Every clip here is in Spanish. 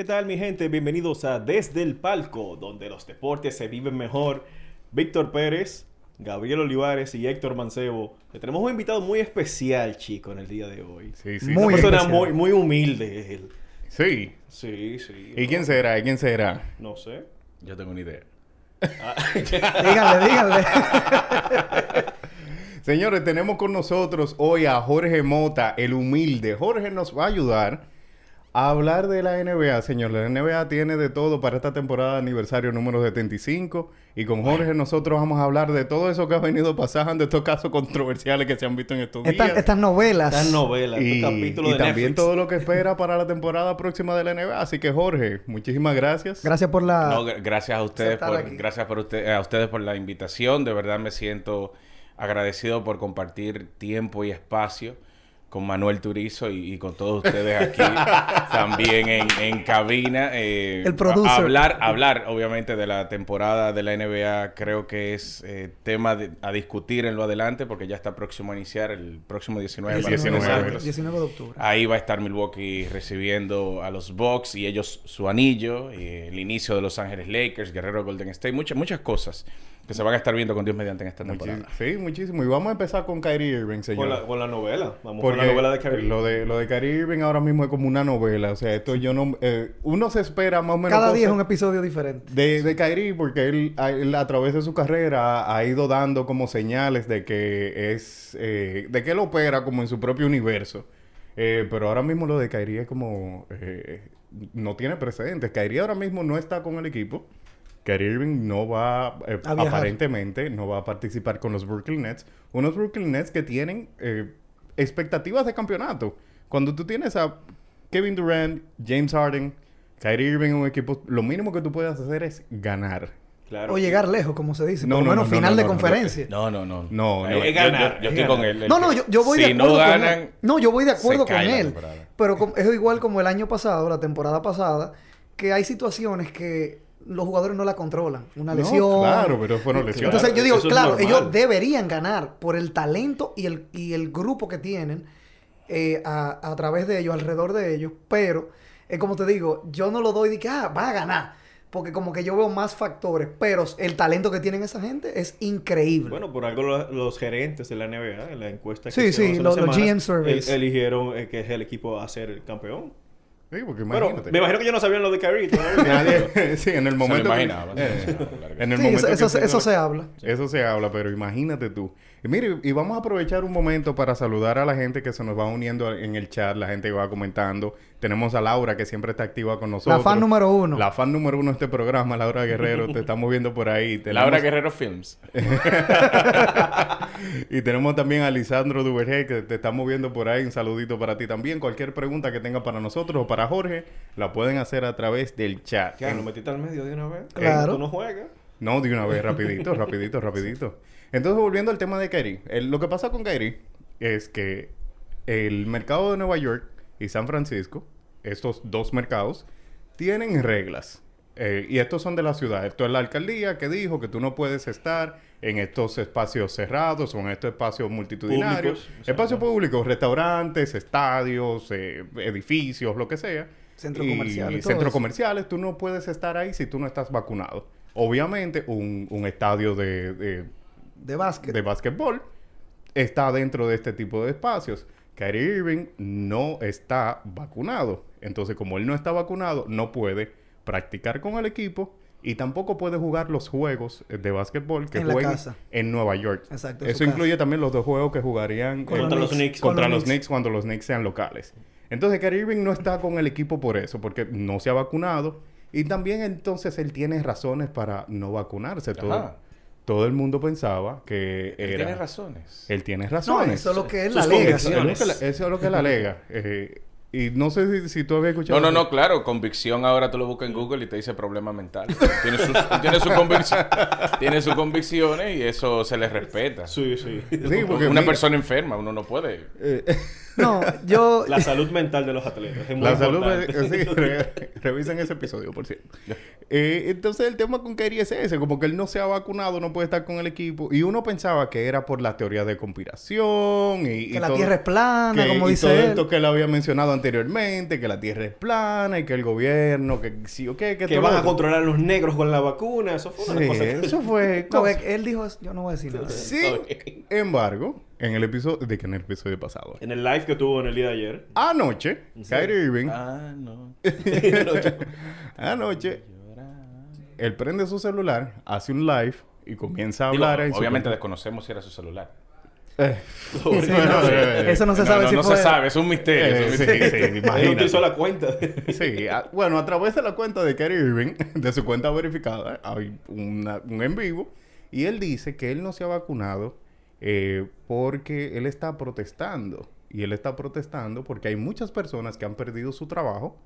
¿Qué tal mi gente? Bienvenidos a Desde el Palco, donde los deportes se viven mejor. Víctor Pérez, Gabriel Olivares y Héctor Mancebo. Le tenemos un invitado muy especial, chico, en el día de hoy. Sí, sí. Una Muy persona muy, muy humilde él. Sí. Sí, sí. ¿Y quién será? ¿Y quién será? No sé. Yo tengo una idea. Díganle, díganle. Señores, tenemos con nosotros hoy a Jorge Mota, el humilde. Jorge nos va a ayudar a hablar de la NBA, señor. La NBA tiene de todo para esta temporada de aniversario número 75. Y con Jorge nosotros vamos a hablar de todo eso que ha venido pasando, de estos casos controversiales que se han visto en estos días. estas novelas. Estas novelas, y, estos capítulos y de también Netflix. todo lo que espera para la temporada próxima de la NBA. Así que Jorge, muchísimas gracias. Gracias por la. No, gra- gracias a ustedes por, gracias por usted, a ustedes por la invitación. De verdad me siento agradecido por compartir tiempo y espacio con Manuel Turizo y, y con todos ustedes aquí también en, en cabina. Eh, El producer. Hablar, hablar, obviamente, de la temporada de la NBA creo que es eh, tema de- a discutir en lo adelante porque ya está próximo a iniciar el próximo 19 El para ser 19. exactos. 19 de octubre. Ahí va a estar Milwaukee recibiendo a los Bucks y ellos su anillo, y el inicio de Los Ángeles Lakers, Guerrero Golden State, muchas muchas cosas que se van a estar viendo con Dios mediante en esta Muchi- temporada. sí, muchísimo. Y vamos a empezar con Kyrie Irving, señor. Con la, con la novela. Vamos Porque con la novela de Kyrie. Lo de, lo de Kyrie Irving ahora mismo es como una novela. O sea, esto yo no... eh, uno se espera más o menos... Cada día es un episodio diferente. De, de Kyrie porque él, a, él a través de su carrera ha, ido dando como señales de que es... eh, de que él opera como en su propio universo. Eh, pero ahora mismo lo de Kyrie es como... eh, no tiene precedentes. Kyrie ahora mismo no está con el equipo. Kyrie Irving no va, eh, A aparentemente, no va a participar con los Brooklyn Nets. Unos Brooklyn Nets que tienen eh, expectativas de campeonato. Cuando tú tienes a Kevin Durant, James Harden, Kyrie Irving en un equipo, lo mínimo que tú puedes hacer es ganar. Claro. O llegar lejos, como se dice. No, Por lo no, menos no, final no, de no, no, no. conferencia. No, no, no. No, no. Es ganar, yo, yo es estoy con él. No, no, yo, yo voy si de acuerdo no con él. No, yo voy de acuerdo se con él. Pero es igual como el año pasado, la temporada pasada, que hay situaciones que los jugadores no la controlan. Una No, lesión. claro, pero fueron lesiones. Entonces yo digo, Eso claro, ellos deberían ganar por el talento y el, y el grupo que tienen eh, a, a través de ellos, alrededor de ellos, pero es como te digo, yo no lo doy de que, ah, va a ganar, porque como que yo veo más factores, pero el talento que tienen esa gente es increíble. Bueno, por algo lo- los gerentes de la NBA, en la encuesta que Sí, hicieron sí, hace los- GM surveys. el- eligieron eh, que es el equipo a ser el campeón. Sí, porque Pero imagínate. me imagino que yo no sabían lo de Kyrie. Nadie, sí, en el momento. Eh, se lo imaginaba, claro que en el Sí, momento eso, que eso, se- eso se habla. Eso se habla, pero imagínate tú. Y mire, y vamos a aprovechar un momento para saludar a la gente que se nos va uniendo en el chat, la gente que va comentando. Tenemos a Laura, que siempre está activa con nosotros. La fan número uno. La fan número uno de este programa, Laura Guerrero. te estamos viendo por ahí. Tenemos- Laura Guerrero Films. y tenemos también a Lisandro Duvergé, que te estamos viendo por ahí. Un saludito para ti también. Cualquier pregunta que tenga para nosotros o para Jorge, la pueden hacer a través del chat. Ya, lo metiste al medio de una vez. Claro. Tú no juegas. No, de una vez, rapidito, rapidito, rapidito. Entonces, volviendo al tema de el- lo que pasa con Kyrie es que el mercado de Nueva York y San Francisco, estos dos mercados, tienen reglas. eh, y estos son de la ciudad. Esto es la alcaldía que dijo que tú no puedes estar en estos espacios cerrados o en estos espacios multitudinarios. Públicos, espacios públicos, restaurantes, estadios, eh, edificios, lo que sea. Centros Y comerciales, Centros eso. comerciales, tú no puedes estar ahí si tú no estás vacunado. Obviamente, un, un estadio de, de, De básquet. de básquetbol está dentro de este tipo de espacios. Kyrie Irving no está vacunado. Entonces, como él no está vacunado, no puede practicar con el equipo y tampoco puede jugar los juegos de básquetbol que En la jueguen casa. en Nueva York. Exacto, Eso incluye casa. también los dos juegos que jugarían Con Contra los Knicks. contra Con los los Knicks cuando los Knicks sean locales. Entonces, Kyrie Irving no está con el equipo por eso, porque no se ha vacunado. Y también entonces él tiene razones para no vacunarse. Todo, Ajá. todo el mundo pensaba que Él era... tiene razones. Él tiene No, razones. eso es lo que él Sus alega. Eso es lo que, la- convicciones. eso es lo que él alega. Eh, y no sé si, si tú habías escuchado... No, no, no, claro, convicción ahora tú lo buscas en Google y te dice problema mental. Tiene sus, tiene sus convicciones, tiene sus convicciones y eso se le respeta. Sí, sí. Sí, porque Una mira, persona enferma, uno no puede. eh, No, yo... La salud mental de los atletas. Es muy la salud... sí, re- revisen ese episodio, por cierto. Eh, entonces, el tema con Kyrie es ese. Como que él no se ha vacunado, no puede estar con el equipo. Y uno pensaba que era por la teoría de conspiración y... y Que la todo- tierra es plana, que- como y dice todo él. esto que él había mencionado anteriormente, que la tierra es plana y que el gobierno, que sí o qué, que, van a controlar a los negros con la vacuna. Eso fue una Sí, cosa que... eso fue... No, él dijo... Yo no voy a decir nada. Sin embargo, en el episodio... De que en el episodio pasado. En el live que tuvo en el día de ayer. Anoche, Kyrie Irving... Ah, no. Anoche, él prende su celular, hace un live y comienza a Digo, hablar obviamente desconocemos si era su celular. Eh, Sí, no, eh, eso no se sabe no, si no fue... se sabe, es un misterio. es un eh, sí, misterio. sí, Él imagínate. utilizó la cuenta. Sí, a- bueno, a través de la cuenta de Kyrie Irving, de su cuenta verificada, hay una- un en vivo, y él dice que él no se ha vacunado eh, porque él está protestando. Y él está protestando porque hay muchas personas que han perdido su trabajo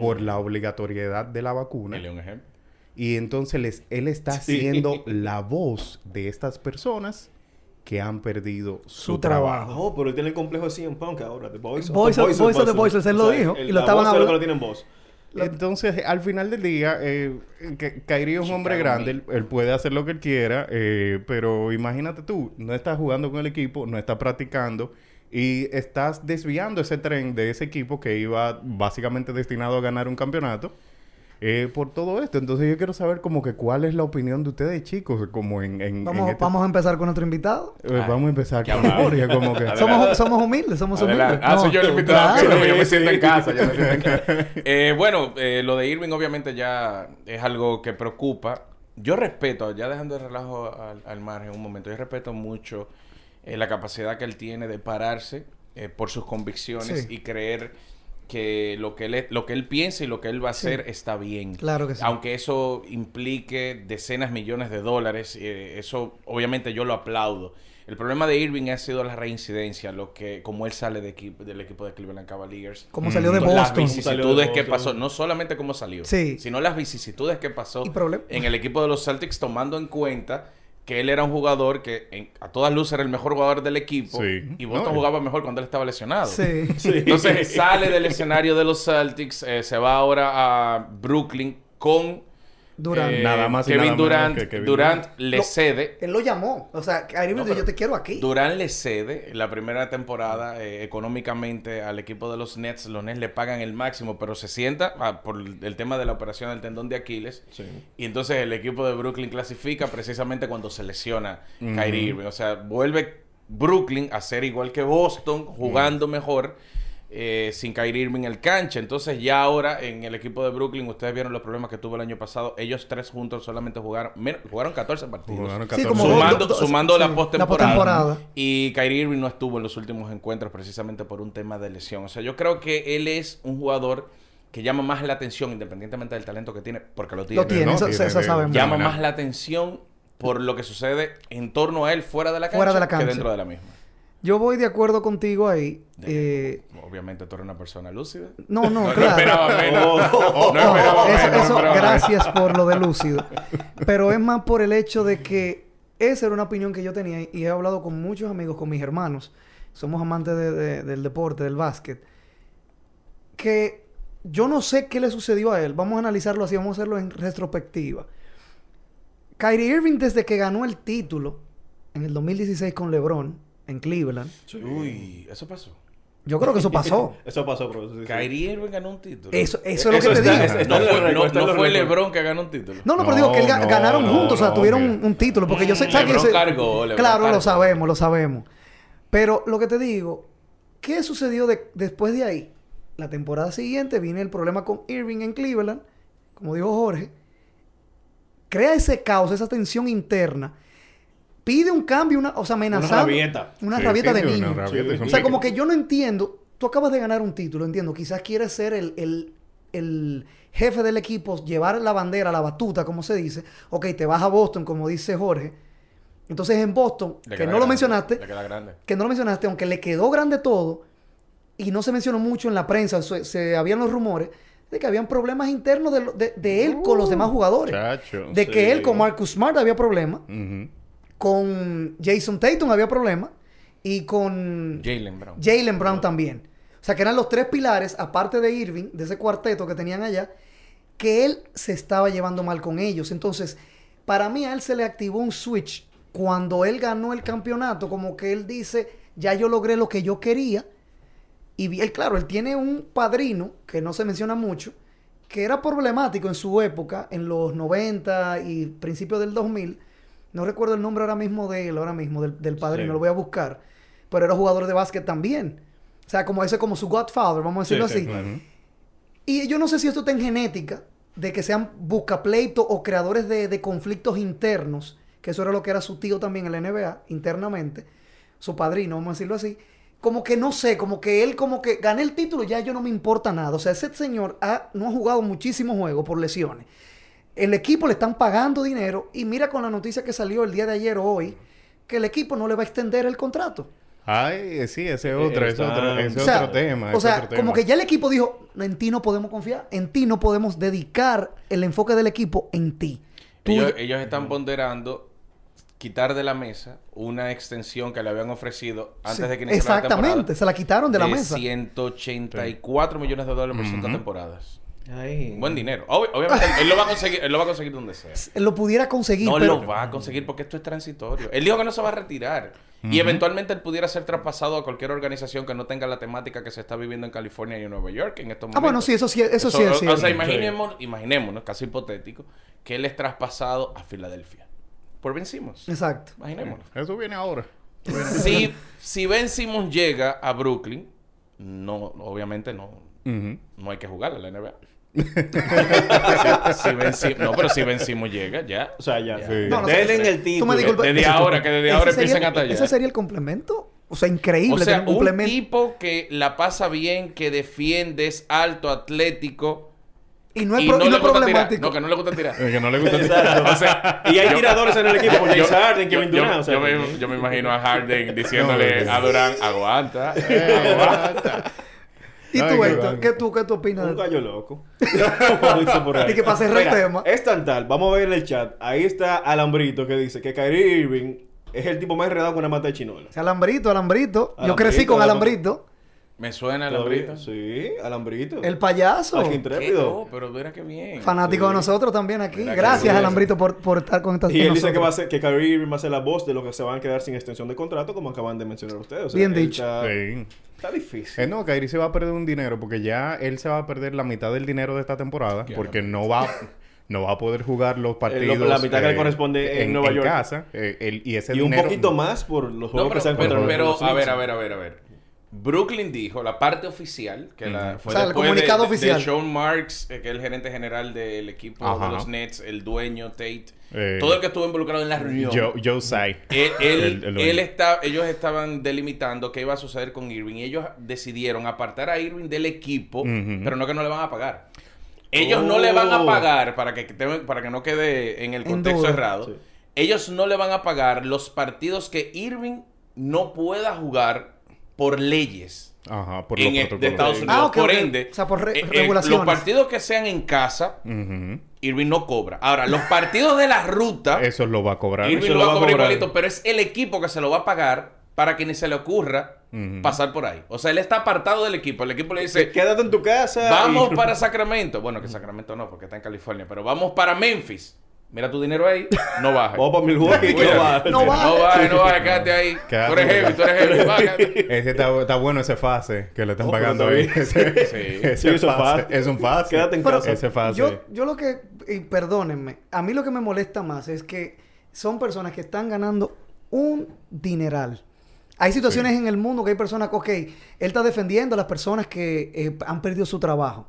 por la obligatoriedad de la vacuna. Un ejemplo. Y entonces les- él está Sí. siendo la voz de estas personas que han perdido su, Su trabajo. trabajo. No, pero él tiene el complejo de CM Punk ahora. The Voice of Voice the Voice of the Voiceless, él lo dijo, el- y lo estaban hablando- lo tienen voz. Entonces, al final del día, eh, Kyrie es un hombre grande, él, él puede hacer lo que él quiera, eh, pero imagínate tú, no estás jugando con el equipo, no estás practicando y estás desviando ese tren de ese equipo que iba básicamente destinado a ganar un campeonato eh, por todo esto. Entonces, yo quiero saber como que cuál es la opinión de ustedes, chicos, como en... en- en Vamos, este- vamos a empezar con nuestro invitado. eh, vamos a empezar con. Jorge, como que... Somos, somos humildes, somos Adelante. humildes. Ah, No, soy yo el invitado. claro. Sí, no, yo me siento en casa. yo me siento en casa. Eh, bueno, eh, lo de Irving obviamente ya es algo que preocupa. Yo respeto, ya dejando el relajo al, al margen un momento, yo respeto mucho eh, la capacidad que él tiene de pararse eh, por sus convicciones Sí. y creer que lo que él lo que él piensa y lo que él va a hacer está bien. Claro que sí. Aunque eso implique decenas millones de dólares, eh, eso obviamente yo lo aplaudo. El problema de Irving ha sido la reincidencia, lo que como él sale de equipo, del equipo de Cleveland Cavaliers. Como salió de Mm. Las Boston. vicisitudes que Boston. pasó, no solamente cómo salió, Sí. sino las vicisitudes que pasó en el equipo de los Celtics, tomando en cuenta que él era un jugador que en- a todas luces era el mejor jugador del equipo Sí. y Boston No, jugaba mejor cuando él estaba lesionado. Sí. Entonces sale del escenario de los Celtics, eh, se va ahora a Brooklyn con Durant. eh, Nada más y Kevin nada Durant. que Kevin Durant le Lo- cede. Él lo llamó. O sea, Kyrie Irving No, yo te quiero aquí. Durant le cede la primera temporada eh, económicamente al equipo de los Nets. Los Nets le pagan el máximo, pero se sienta ah, por el tema de la operación del tendón de Aquiles. Sí. Y entonces el equipo de Brooklyn clasifica precisamente cuando se lesiona Kyrie Irving. O sea, vuelve Brooklyn a ser igual que Boston, jugando mejor. Eh, sin Kyrie Irving en el cancha. Entonces ya ahora en el equipo de Brooklyn, ustedes vieron los problemas que tuvo el año pasado. Ellos tres juntos solamente jugaron, jugaron 14 partidos. Jugaron Sí, 14. como Sumando, dos- la postemporada. Y Kyrie Irving no estuvo en los últimos encuentros precisamente por un tema de lesión. O sea, yo creo que él es un jugador que llama más la atención, independientemente del talento que tiene, porque lo tiene. Lo tiene, ¿no? eso, Tiene eso de- sabemos. Llama más la atención por lo que sucede en torno a él fuera de la cancha, Fuera de la que cancha. dentro de la misma. Yo voy de acuerdo contigo ahí. Eh, Obviamente tú eres una persona lúcida. no, no, No, no claro. esperaba menos. No No, esperaba eso, menos, no eso, esperaba menos. gracias por lo de lúcido. Pero es más por el hecho de que esa era una opinión que yo tenía y he hablado con muchos amigos, con mis hermanos. Somos amantes de- de- del deporte, del básquet. Que yo no sé qué le sucedió a él. Vamos a analizarlo así, vamos a hacerlo en retrospectiva. Kyrie Irving, desde que ganó el título en el 2016 con LeBron en Cleveland, Uy, eso pasó. yo creo que eso pasó. Eso pasó, profesor. sí, sí. Kyrie Irving ganó un título. Eso, eso es lo que te digo. no no- no fue. LeBron que ganó un título. No, no, pero digo que él ga- No, ganaron no, juntos, o sea, tuvieron un, un título, porque yo sé, ¿sabes que ese- cargó, LeBron Claro, lo sabemos, lo sabemos. Pero lo que te digo, ¿qué sucedió de- después de ahí? La temporada siguiente viene el problema con Irving en Cleveland, como dijo Jorge, crea ese caos, esa tensión interna, pide un cambio, una, o sea, amenazando. rabieta. Una Sí, rabieta sí, de sí, una niño. rabieta, Sí. O sea, como que yo no entiendo. Tú acabas de ganar un título, entiendo. Quizás quieres ser el, el- el jefe del equipo, llevar la bandera, la batuta, como se dice. Ok, te vas a Boston, como dice Jorge. Entonces en Boston, Le que no lo mencionaste, Le queda grande. que no lo mencionaste, aunque le quedó grande todo, y no se mencionó mucho en la prensa, se, se- habían los rumores de que habían problemas internos de, de- de él con los demás jugadores. Chacho. de que él con Marcus Smart había problemas, Ujú. Con Jason Tatum había problemas, y con Jalen Brown. Jalen Brown también. O sea, que eran los tres pilares, aparte de Irving, de ese cuarteto que tenían allá, que él se estaba llevando mal con ellos. Entonces, para mí a él se le activó un switch cuando él ganó el campeonato, como que él dice, ya yo logré lo que yo quería. Y él, claro, él tiene un padrino, que no se menciona mucho, que era problemático en su época, en los 90 y principios del 2000. No recuerdo el nombre ahora mismo de él, ahora mismo, del, del padrino, Sí. lo voy a buscar. Pero era jugador de básquet también. O sea, como ese, como su godfather, vamos a decirlo Sí, sí, así. claro. Y yo no sé si esto está en genética, de que sean buscapleitos o creadores de, de conflictos internos, que eso era lo que era su tío también en la NBA, internamente, su padrino, vamos a decirlo así. Como que no sé, como que él, como que gané el título, ya yo no me importa nada. O sea, ese señor ha- no ha jugado muchísimos juegos por lesiones. El equipo le están pagando dinero y mira con la noticia que salió el día de ayer o hoy, que el equipo no le va a extender el contrato. Ay, sí, ese es otro, ese otro, ese O sea, otro tema. O sea, otro tema. como que ya el equipo dijo, en ti no podemos confiar, en ti no podemos dedicar el enfoque del equipo en ti. Tú- Ellos, ellos están ponderando quitar de la mesa una extensión que le habían ofrecido antes Sí, de que iniciara la Exactamente, temporada. se la quitaron de la mesa. 184 millones de dólares por cinco Ujú. temporadas. Ay. Buen dinero. Ob- obviamente, él lo va a conseguir, él lo va a conseguir donde sea. Él lo pudiera conseguir, No pero lo va a conseguir porque esto es transitorio. Él dijo que no se va a retirar. Y eventualmente él pudiera ser traspasado a cualquier organización que no tenga la temática que se está viviendo en California y en Nueva York en estos Ah, momentos. bueno, sí, eso sí, eso, sí o- es O cierto. sea, imaginemos, imaginémonos, casi hipotético, que él es traspasado a Filadelfia. Por Ben Simmons. Exacto. Imaginémonos. Eso viene ahora. si, si Ben Simmons llega a Brooklyn, no, obviamente no, no hay que jugar a la NBA. Si- si Ben Sim- no, pero si Ben Simmons llega, ya. O sea, ya. Ya. Sí. No, no, Denle en el título. Desde ahora, que desde ahora empiecen a tallar. Ese sería el complemento. O sea, increíble O sea, un complemento. tipo que la pasa bien, que defiende, es alto, atlético. y no es, y pro- no y no le es gusta tirar. problemático. No, que no le gusta tirar. Que no le gusta Exacto. O sea, Y hay yo- tiradores en el equipo, como yo- James Harden, Kevin yo- Durant. o sea, yo, me, yo me imagino a Harden diciéndole No, a Durant, aguanta, Eh, aguanta. ¿Y Ay, tú, qué Héctor? ¿Qué tú, qué tú opinas? Un gallo loco. Y que cerrar el tema. Es tan tal. Vamos a ver en el chat. Ahí está Alambrito que dice que Kyrie Irving es el tipo más enredado con una mata de chinola. Alambrito, Alambrito. Yo Alambrito, crecí con Alambrito. Alambrito. Me suena hambrito. Sí, Alambrito. El payaso. ¿Qué? intrépido. No, pero mira qué bien. Fanático de nosotros también aquí. Mira Gracias. Alambrito, por, por estar con estas Y él dice que va a ser, que Kyrie Irving va a ser la voz de los que se van a quedar sin extensión de contrato, como acaban de mencionar ustedes. O sea, Bien dicho. Está, Sí. Está difícil. Eh, no, Kairi se va a perder un dinero porque ya él se va a perder la mitad del dinero de esta temporada porque no va no va a poder jugar los partidos la mitad que le corresponde en Nueva York. casa eh, el- y ese Y un dinero- poquito más por los No, juegos que se pero, han pero, pero, los a ver, a ver, a ver, a ver. Brooklyn dijo, la parte oficial, que la, fue O sea, el comunicado de, oficial. de Sean Marks, eh, que es el gerente general del equipo Ajá. de los Nets, el dueño, Tate, Eh, todo el que estuvo involucrado en la reunión. Joe, Joe Tsai. Él, él- El- el dueño. él está, ellos estaban delimitando qué iba a suceder con Irving. Y ellos decidieron apartar a Irving del equipo, pero no que no le van a pagar. Ellos no le van a Oh. pagar, para que, para que no quede en el contexto errado, Sí. ellos no le van a pagar los partidos que Irving no pueda jugar por leyes Ajá, por en los el- de. Estados Ah, Unidos. ok, por ende, O sea, por re- eh, eh, regulaciones. los partidos que sean en casa, Ujú. Irving no cobra. Ahora, los partidos de la ruta... Eso lo va a cobrar. Irving Eso lo va a va a cobrar cobrar. igualito, pero es el equipo que se lo va a pagar para que ni se le ocurra pasar por ahí. O sea, él está apartado del equipo. El equipo le dice, Quédate en tu casa. vamos y- para Sacramento. Bueno, que Sacramento no, porque está en California. Pero vamos para Memphis. Mira tu dinero ahí. No bajes. Vamos para Milwaukee. no va. No va. No bajes, no bajes. Quédate ahí. Quédate. Tú eres heavy, tú eres heavy. Bájate. Ese está, está bueno ese fase que le están Oh, pagando ahí. Ese, Sí. ese Sí, eso es fase. Es un fase. Quédate en Pero- casa. Ese fase. Yo, yo lo que, y perdónenme, a mí lo que me molesta más es que son personas que están ganando un dineral. Hay situaciones en el mundo que hay personas que, ok, él está defendiendo a las personas que eh, han perdido su trabajo.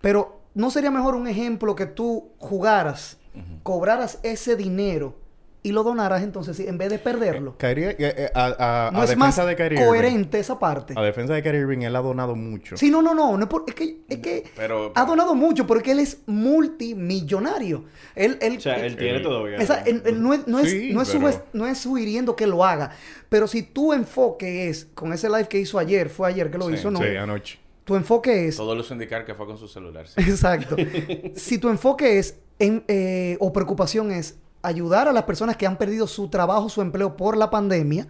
Pero ¿no sería mejor un ejemplo que tú jugaras, cobraras ese dinero y lo donaras entonces en vez de perderlo? Kyrie, eh, eh, a, a- no a es más defensa de Kyrie Irving- coherente esa parte. A defensa de Kyrie Irving, él ha donado mucho. Sí, no, no, no. no es, por- es que, es que Pero- ha donado mucho porque él es multimillonario. Él, él, O sea, él tiene todavía. esa- él- él no es, no es, Sí, no es, pero- no es sugiriendo que lo haga. Pero si tu enfoque es, con ese live que hizo ayer, fue ayer que lo Sí, hizo, ¿no? Sí, anoche. Tu enfoque es... Todo luce indicar que fue con su celular. sí. Exacto. si tu enfoque es, en, eh, o preocupación es ayudar a las personas que han perdido su trabajo, su empleo por la pandemia,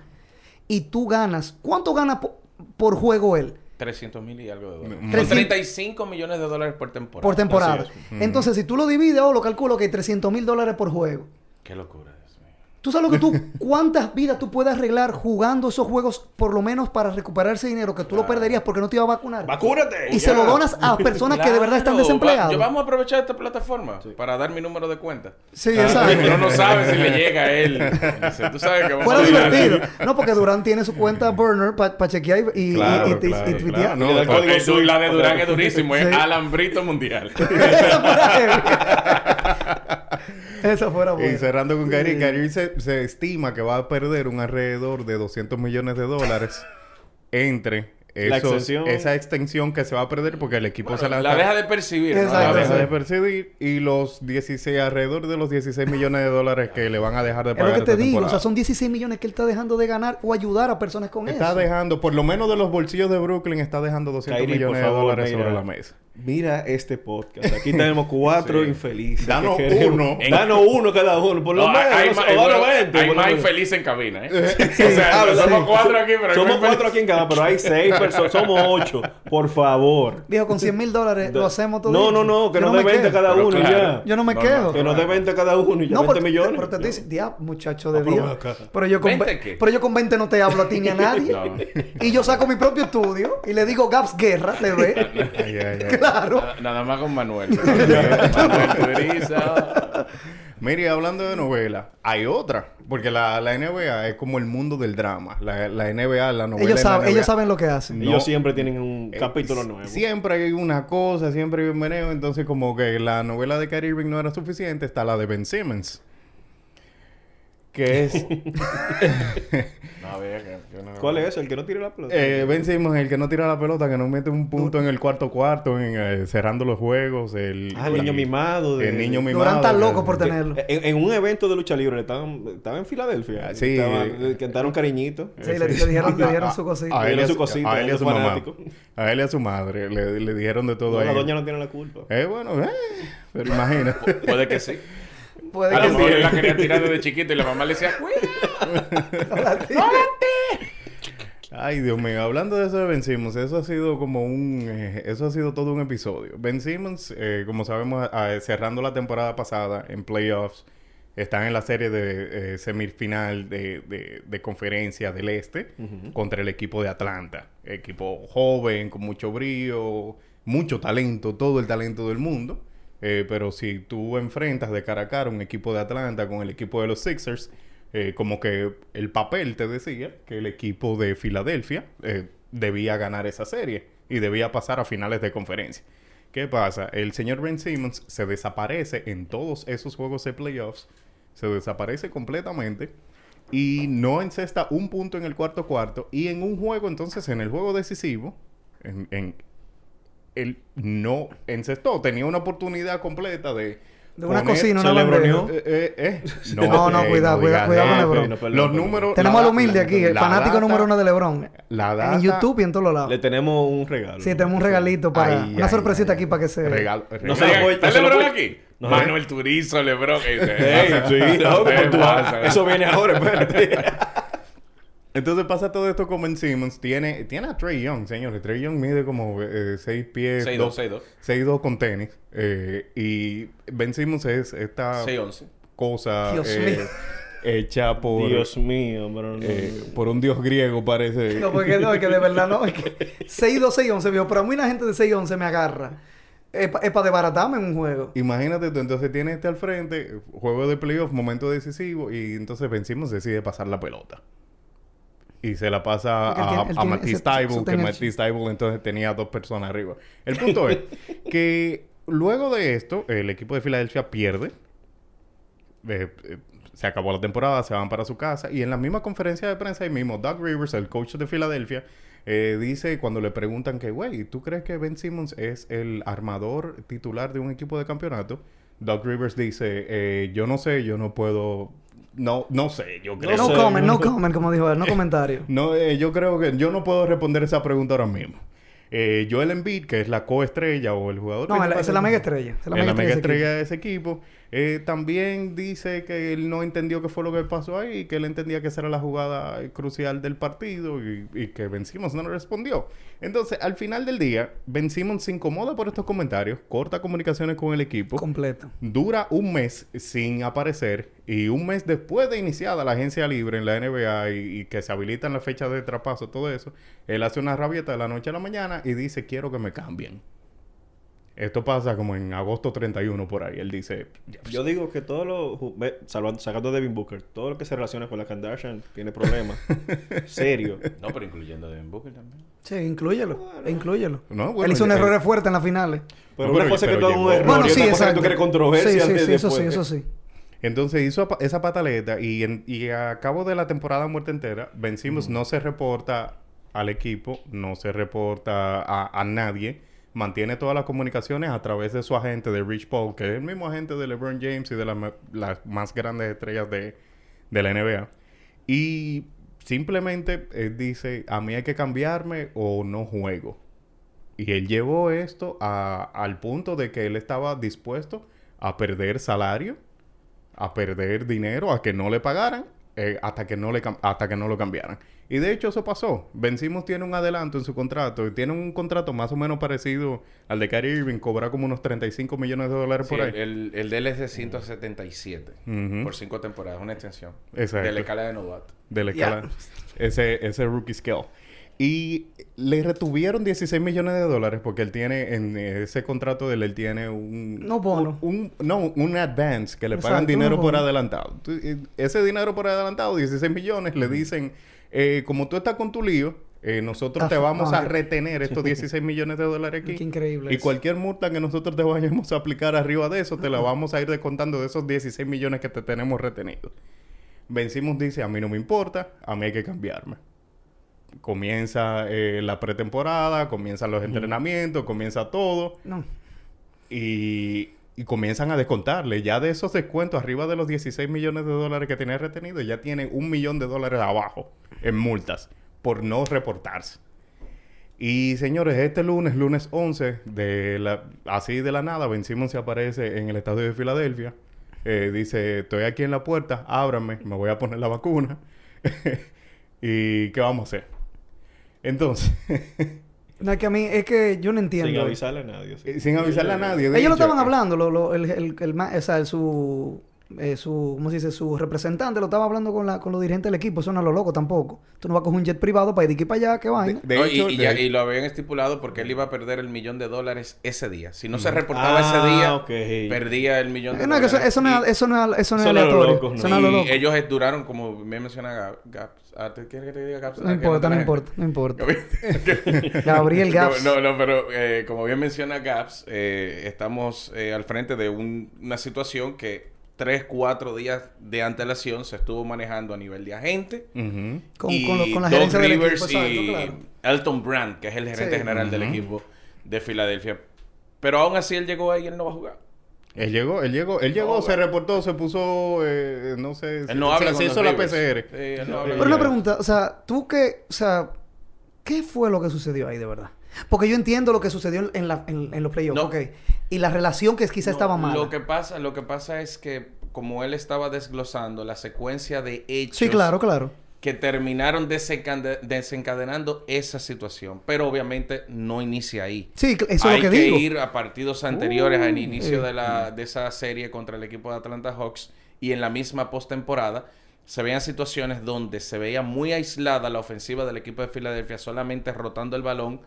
y tú ganas, ¿cuánto gana po- por juego él? 300 mil y algo de dólares. Mm. Son 300 35 millones de dólares por temporada. Por temporada. Entonces, si tú lo divides, o lo calculo que hay 300 mil dólares por juego. Qué locura, mío. ¿Tú sabes lo que tú, cuántas vidas tú puedes arreglar jugando esos juegos, por lo menos para recuperar ese dinero que tú lo perderías porque no te iba a vacunar? ¡Vacúnate! Y se lo donas a personas que de verdad están desempleadas. va- yo vamos a aprovechar esta plataforma para dar mi número de cuenta. Sí, Ah, exacto. Uno no sabe si le llega a él. Dice, tú sabes que Fuera divertido. No, porque Durán tiene su cuenta burner para chequear y, y, Claro, y- y- y claro, tuitear. claro. No, Y el código Eso, SWIFT, la de Durán es durísimo, es Sí. alambrito mundial. Esa fuera fuera Y cerrando con Kyrie, Kyrie se, se estima que va a perder un alrededor de 200 millones de dólares entre La extensión. esa extensión que se va a perder porque el equipo se la, la deja de percibir. ¿no? La deja de percibir y los 16 alrededor de los 16 millones de dólares que le van a dejar de Es pagar lo que te digo. O sea, son 16 millones que él está dejando de ganar o ayudar a personas con Está eso. dejando, por lo menos de los bolsillos de Brooklyn, está dejando 200 Kyrie, millones favor, de dólares mira. sobre la mesa. Mira este podcast. Aquí tenemos cuatro Sí. infelices. Danos que uno. Danos uno cada uno. Por lo No, menos. hay, más- o danos bueno, 20, hay por lo más menos. infelices en cabina, ¿eh? Sí, o sea, somos sí. cuatro aquí, pero Somos cuatro aquí en cada, pero hay seis personas. Somos ocho. Por favor. Viejo, con 100 mil dólares lo hacemos todo. No, no, no. Que nos dé 20 quejo. cada Pero uno y ya. Yo no me No, quejo. no, Que nos dé 20 cada uno y ya. No, 20 pero, millones. pero te dice, diablo, muchacho de pero Dios. Pero yo, con ¿20 ve- qué? pero yo con 20 no te hablo a ti ni a nadie. Y yo saco mi propio estudio y le digo Gaps Guerra, le ve. Claro. Nada, nada más con Manuel. Manuel. Mire, hablando de novela, hay otra. Porque la, la NBA es como el mundo del drama. La, la NBA, la novela. Ellos, saben, NBA. ellos saben lo que hacen. No. Ellos siempre tienen un Eh, capítulo nuevo. Siempre hay una cosa, siempre hay un meneo. Entonces, como que la novela de Kyrie Irving no era suficiente, está la de Ben Simmons. Que es... No, vea que- que no- ¿Cuál es? El que no tire la pelota. eh, ben Simmons, el que no tira la pelota, que no mete un punto en el cuarto cuarto, en, eh, cerrando los juegos. El, Ah, el niño mimado. de- El niño mimado. Durán está que- loco por tenerlo. En, en un evento de lucha libre, estaban, estaba en Filadelfia. Ah, sí. Cantaron cariñito. Sí, le, le dijeron, le su cosita. A él, y a su cosita, a él y a su mamá. A él y a su madre. Le, le dijeron de todo No, ahí. la doña no tiene la culpa. Eh, bueno, eh, pero imagina. Puede que sí. Puede A que lo mejor sí. él la quería tirar desde chiquito y la mamá le decía, cuida. Ay, Dios mío. Hablando de eso de Ben Simmons, eso ha sido como un... eh, eso ha sido todo un episodio. Ben Simmons, eh, como sabemos, cerrando la temporada pasada en playoffs, están en la serie de eh, semifinal de, de, de conferencia del Este contra el equipo de Atlanta. Equipo joven, con mucho brío, mucho talento, todo el talento del mundo. Eh, pero si tú enfrentas de cara a cara un equipo de Atlanta con el equipo de los Sixers, eh, como que el papel te decía que el equipo de Filadelfia eh, debía ganar esa serie y debía pasar a finales de conferencia. ¿Qué pasa? El señor Ben Simmons se desaparece en todos esos juegos de playoffs, se desaparece completamente y no encesta un punto en el cuarto cuarto y en un juego entonces en el juego decisivo en, él no encestó tenía una oportunidad completa de De una poner- cocina, ¿Se una le bandeja. eh, eh, eh. No, no, cuidado, cuidado, cuidado con. LeBron. No, perdón, Los perdón. números... Tenemos al humilde aquí, el fanático data- número uno de LeBron. La data... En YouTube y en todos lados. Le tenemos un regalo. Sí, tenemos un regalito para... Ay, una ay, sorpresita ay. aquí para que se... Regalo, No se lo puede- ¿Está Lebron aquí? No, Manuel Turizo, Lebron. Sí, no, eso viene ahora, espérate. Entonces pasa todo esto con Ben Simmons. Tiene, tiene a Trey Young, señores. Trey Young mide como 6 pies. 6'2", dos- 6'2". 6'2 con tenis. Eh, y Ben Simmons es esta 6'11". cosa Dios eh, mío. hecha por, Dios mío, bro. no. eh, por un dios griego, parece. No, porque no, es que de verdad no. Es que 6-2, 6-11, viejo. Pero a mí una gente de 6-11 me agarra. Es para desbaratarme en un juego. Imagínate tú, entonces tiene este al frente, juego de playoff, momento decisivo, y entonces Ben Simmons decide pasar la pelota. Y se la pasa a, tiene- a Matisse ese- que Matisse Thybulle entonces tenía dos personas arriba. El punto es que luego de esto, el equipo de Filadelfia pierde. Eh, eh, se acabó la temporada, se van para su casa. Y en la misma conferencia de prensa, ahí mismo, Doug Rivers, el coach de Filadelfia, eh, dice cuando le preguntan que, güey, ¿tú crees que Ben Simmons es el armador titular de un equipo de campeonato? Doug Rivers dice, yo no sé, yo no puedo... No, no sé, yo creo. No comen, no comen, como dijo él, no comentario. No, eh, yo creo que yo no puedo responder esa pregunta ahora mismo. Eh, Joel Embiid, que es la coestrella o el jugador... No, es la mega estrella. Es la mega estrella estrella de ese equipo. Eh, también dice que él no entendió qué fue lo que pasó ahí, que él entendía que esa era la jugada crucial del partido y, y que Ben Simmons no respondió. Entonces, al final del día, Ben Simmons se incomoda por estos comentarios, corta comunicaciones con el equipo, Completo. dura un mes sin aparecer y un mes después de iniciada la agencia libre en la NBA y, y que se habilitan las fechas de traspaso, todo eso, él hace una rabieta de la noche a la mañana y dice, quiero que me cambien. Esto pasa como en agosto 31 por ahí. Él dice, Yo digo que todo lo... salvando, sacando a Devin Booker, todo lo que se relaciona con la Kardashian tiene problemas. Serio. No, pero incluyendo a Devin Booker también. Sí, inclúyelo. Inclúyelo. No, bueno, él hizo un ya- error fuerte en las finales. Pero No, una pero- cosa es que pero tú hagas un error Bueno, y sí, otra cosa que exacto. tú quieres controversia Sí, sí, eso sí, eso sí. Entonces hizo esa pataleta y, en- y a cabo de la temporada muerta entera, Ben Simmons no se reporta al equipo, no se reporta a, a nadie, mantiene todas las comunicaciones a través de su agente de Rich Paul, que es el mismo agente de LeBron James y de las ma- las más grandes estrellas de, de la NBA. Y simplemente él dice, a mí hay que cambiarme o no juego. Y él llevó esto a- al punto de que él estaba dispuesto a perder salario, a perder dinero, a que no le pagaran, eh, hasta, que no le hasta que no lo cambiaran. Y de hecho eso pasó. Ben Simmons tiene un adelanto en su contrato. Y tiene un contrato más o menos parecido al de Kyrie Irving. Cobra como unos 35 millones de dólares Sí, por ahí. el, el, de él es de 177 Ujú. por cinco temporadas, una extensión. Exacto. De la escala de novato. de la. Ese, ese rookie scale. Y le retuvieron 16 millones de dólares porque él tiene en ese contrato de él, él tiene un... No bono. Un, un- no, un advance que le pagan dinero por adelantado. Eh, Ese dinero por adelantado, 16 millones, le dicen, eh, como tú estás con tu lío, eh, nosotros te vamos a retener estos 16 millones de dólares aquí. Qué increíble Y cualquier multa que nosotros te vayamos a aplicar arriba de eso, te la vamos a ir descontando de esos 16 millones que te tenemos retenidos. Vencimos dice, a mí no me importa, a mí hay que cambiarme. Comienza eh, la pretemporada, comienzan los entrenamientos, comienza todo No. y, y comienzan a descontarle. Ya de esos descuentos, arriba de los 16 millones de dólares que tenía retenido, ya tiene un millón de dólares abajo en multas por no reportarse. Y señores, este lunes, lunes 11, de la, así de la nada, Ben Simmons se aparece en el estadio de Filadelfia. Eh, dice, estoy aquí en la puerta, ábrame, me voy a poner la vacuna. ¿Y qué vamos a hacer? Entonces, No, es que a mí, es que yo no Sin entiendo. avisarle a nadie. sí. eh, sin avisarle a nadie. de Ellos lo estaban hablando, lo, lo- el, el, el o sea, el- su, eh, su, ¿cómo se dice? Su representante lo estaba hablando con, la, con los dirigentes del equipo. Eso no es lo loco tampoco. Tú no vas a coger un jet privado para ir de aquí para allá, qué vaina. De No, hecho, y, y de- ya- y lo habían estipulado porque él iba a perder el millón de dólares ese día. Si no se reportaba Ah, ese día, ok. perdía el millón de Eh, no, es que dólares. eso, eso no Y- eso no es, eso no es Eso no es lo aleatorio. Eso no es lo y loco. ellos duraron, como me menciona Ga- Gaps. Ah, ¿tú quieres que te diga Gaps? No Ah, que importa, no importa, no importa. Gabriel Gaps. No, no, pero eh, como bien menciona Gaps, eh, estamos eh, al frente de un- una situación que tres, cuatro días de antelación se estuvo manejando a nivel de agente. Con, y con, lo- con la Doc gerencia del equipo. Rivers Exacto, y claro. Elton Brand, que es el gerente Sí. general del equipo de Filadelfia. Pero aún así él llegó ahí y él no va a jugar. Él llegó, él llegó, él llegó, No, se reportó, se puso, eh, no sé, Él no se, habla se hizo la Rivers. PCR. Sí, él no habla Pero una pregunta, o sea, tú qué, o sea, ¿qué fue lo que sucedió ahí de verdad? Porque yo entiendo lo que sucedió en, la, en, en los playoffs, No. Y la relación que quizá No, estaba mal. Lo que pasa, lo que pasa es que como él estaba desglosando la secuencia de hechos Sí, claro, claro. que terminaron desencade- desencadenando esa situación. Pero obviamente no inicia ahí. Sí, eso es Hay lo que, que digo. ir a partidos anteriores al inicio eh. de, la, de esa serie contra el equipo de Atlanta Hawks y en la misma postemporada se veían situaciones donde se veía muy aislada la ofensiva del equipo de Filadelfia, solamente rotando el balón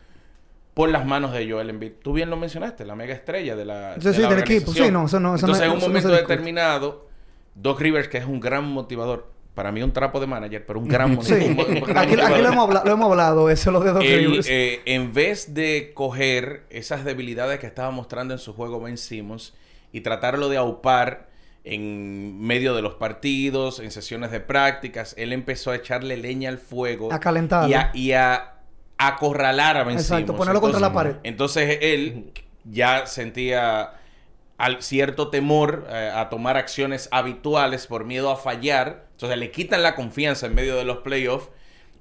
por las manos de Joel Embiid. Tú bien lo mencionaste, la mega estrella de la, Sí, de sí, la del equipo. organización. Sí, no, eso no- eso no- Entonces, en un no momento determinado, Doc Rivers, que es un gran motivador, para mí un trapo de manager, pero un gran, Sí, un- un gran aquí, aquí motivador. lo, hemos hablado, lo hemos hablado, eso lo de Doc Rivers. eh, en vez de coger esas debilidades que estaba mostrando en su juego Ben Simmons y tratarlo de aupar en medio de los partidos, en sesiones de prácticas, él empezó a echarle leña al fuego. A. Y a, y a acorralar a Ben Exacto, Simmons. ponerlo contra la Entonces- pared. Entonces él ya sentía al cierto temor eh, a tomar acciones habituales por miedo a fallar. Entonces le quitan la confianza en medio de los playoffs.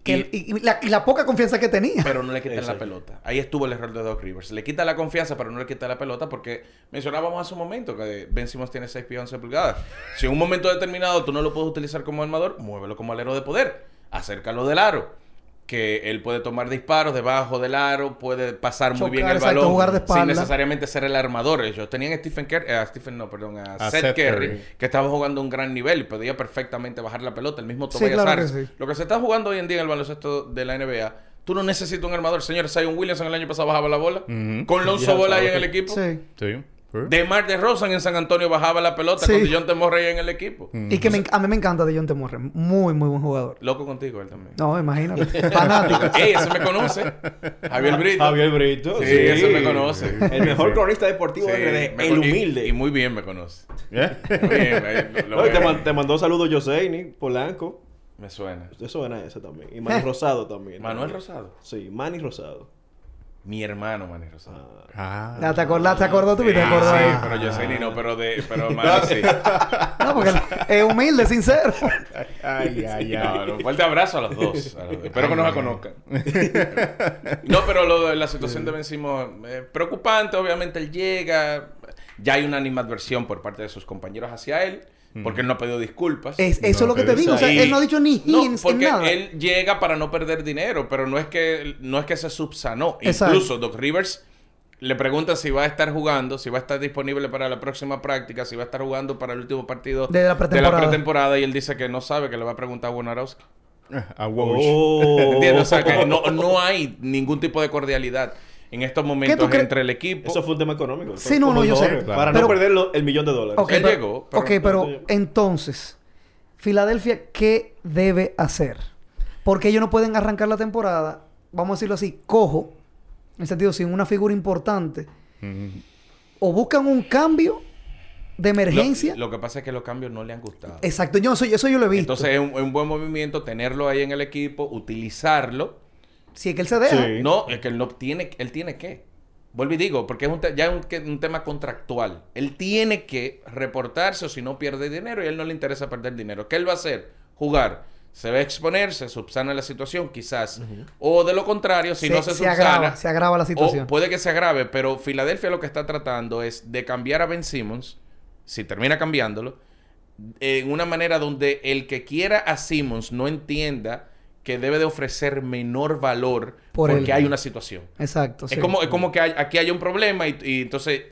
Y- la, y la poca confianza que tenía. pero no le quitan la pelota. Ahí estuvo el error de Doc Rivers. Le quita la confianza, pero no le quita la pelota porque mencionábamos hace un momento que Ben Simmons tiene 6 pies 11 pulgadas. Si en un momento determinado tú no lo puedes utilizar como armador, muévelo como alero de poder. Acércalo del aro. Que él puede tomar disparos debajo del aro, puede pasar muy bien el exacto, balón jugar de sin necesariamente ser el armador. Ellos tenían a Stephen Curry, a Stephen no, perdón, a, A Seth, Seth Curry, Curry. que estaba jugando a un gran nivel y podía perfectamente bajar la pelota. El mismo Sí, Tobias claro que Harris. sí. Lo que se está jugando hoy en día en el baloncesto de la NBA, tú no necesitas un armador. Señor, Zion Williamson el año pasado bajaba la bola. Con Lonzo Ball ahí en el equipo. Sí. Sí. DeMar DeRozan en San Antonio bajaba la pelota Sí. con DeJounte Murray en el equipo. Y que me a mí me encanta de John Temorre. Muy, muy buen jugador. Loco contigo él también. No, imagínate. Fanático. Ey, ese me conoce. Javier Brito. Javier Brito. Sí, ese me conoce. El mejor Sí. cronista deportivo Sí, de RD. El y- humilde. Y, muy bien me conoce. ¿Eh? Muy bien, me, lo- No, y te, man- te mandó saludos Joseini, Polanco. me suena. Eso suena ese también. Y Manny Rosado también. Manuel Rosado. Sí, Manny Rosado. Mi hermano, Manny Rosado. Ah. Ah. Te acordás, te acordó tú y te Sí, acordó sí, pero yo sé ni no, pero de, pero Manny sí. No, porque es humilde, sincero. Ay, ay, ay. no, fuerte abrazo a los dos. a los dos. Espero que no se conozcan. No, pero lo de la situación de Ben Simmons, eh, preocupante. Obviamente él llega. Ya hay una animadversión por parte de sus compañeros hacia él. Porque él no ha pedido disculpas. Es, eso es No, lo que te digo. O sea, Y- él no ha dicho ni No, hints, ni porque nada. él llega para no perder dinero, pero no es que no es que se subsanó. Exacto. Incluso Doc Rivers le pregunta si va a estar jugando, si va a estar disponible para la próxima práctica, si va a estar jugando para el último partido De la pretemporada. pretemporada, y él dice que no sabe, que le va a preguntar a Wojnarowski. A Woj. Oh. O sea, que no, no hay ningún tipo de cordialidad en estos momentos entre el equipo. Eso fue un tema económico. Sí, no, no, yo sé. Para Pero- no perder lo- el millón de dólares. Ok, Él pero, llegó, pero- ok, pero entonces, Filadelfia, ¿qué debe hacer? Porque ellos no pueden arrancar la temporada, vamos a decirlo así, cojo, en el sentido sin una figura importante, o buscan un cambio de emergencia. Lo, lo que pasa es que los cambios no le han gustado. Exacto, yo soy, eso yo lo he visto. Entonces es un, es un buen movimiento tenerlo ahí en el equipo, utilizarlo. Si es que él se deja. Sí. No, es que él no tiene, él tiene que. Vuelvo y digo, porque es un te- ya es un, un tema contractual. Él tiene que reportarse o si no pierde dinero y a él no le interesa perder dinero. ¿Qué él va a hacer? Jugar. Se va a exponer, se subsana la situación quizás. O de lo contrario, si Se- no se, se subsana. agrava, se agrava la situación. O puede que se agrave, pero Filadelfia lo que está tratando es de cambiar a Ben Simmons, si termina cambiándolo, en una manera donde el que quiera a Simmons no entienda que debe de ofrecer menor valor Por porque él. hay una situación. Exacto. sí. Es como, es como que hay- aquí hay un problema y, y entonces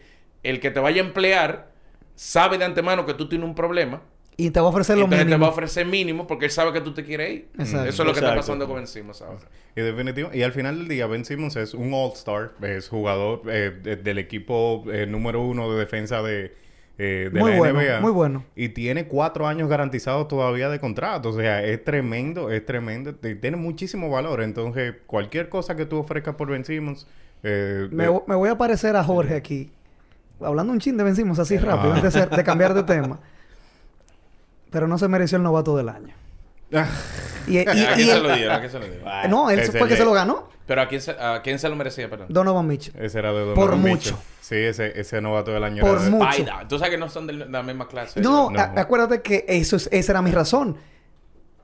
el que te vaya a emplear sabe de antemano que tú tienes un problema. Y te va a ofrecer lo entonces te va a mínimo. ofrecer mínimo porque él sabe que tú te quieres ir. Exacto. Eso es lo que está pasando con Ben Simmons ahora. Y definitivo. Y al final del día, Ben Simmons es un All-Star, es jugador eh, de- del equipo eh, número uno de defensa de, eh, de Muy la bueno, NBA. muy bueno. Y tiene cuatro años garantizados todavía de contrato. O sea, es tremendo, es tremendo. Tiene muchísimo valor. Entonces, cualquier cosa que tú ofrezcas por Ben Simmons... eh, Me, vo- me voy a parecer a Jorge aquí. Hablando un chin de vencimos así rápido, Ah. antes de, ser- de cambiar de tema. Pero no se mereció el novato del año. Y, y- ¿A quién se lo dieron? ¿A quién se lo dieron? Ah, no, él fue que le- se lo ganó. Pero ¿a quién se, a quién se lo merecía, perdón? Donovan Mitchell. ese era de Donovan Por Mitchell. mucho. Sí, ese, ese novato del año Por era de- mucho. Tú sabes que no son de la misma clase. No, No. a- acuérdate que eso es, esa era mi razón.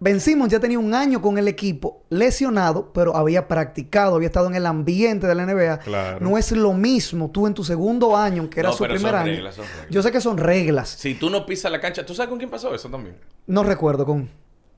Ben Simmons ya tenía un año con el equipo lesionado, pero había practicado, había estado en el ambiente de la NBA. Claro. No es lo mismo tú en tu segundo año, que era No, su pero primer son año. reglas, son reglas. Yo sé que son reglas. Si tú no pisas la cancha, ¿tú sabes con quién pasó eso también? No recuerdo con.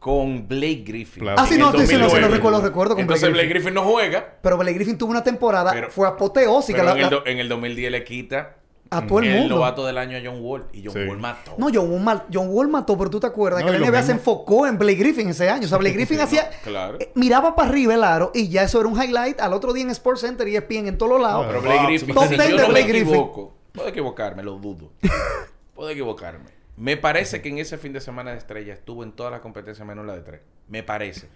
Con Blake Griffin. Claro. Ah, sí, no, sí, sí, no, sí, lo 2009. recuerdo, recuerdo con Entonces Blake Blake Griffin no juega, Pero Blake Griffin tuvo una temporada, Pero- fue apoteósica. pero la- en el, la- do- en el 2010 le quita a todo el el mundo. novato del año a John Wall. Y John Sí. Wall mató. No, John Wall, John Wall mató, pero tú te acuerdas No, que la NBA se enfocó en Blake Griffin ese año. O sea, Blake Griffin Sí, no, hacía... claro. eh, miraba para arriba el aro y ya eso era un highlight. Al otro día en Sports Center y ESPN en todos los lados. Pero Fox, Blake Griffin, Top si 10 yo de no me Blake Griffin. equivoco, puedo equivocarme, lo dudo. puedo equivocarme. Me parece que en ese fin de semana de estrella estuvo en todas las competencias menos la de tres. Me parece.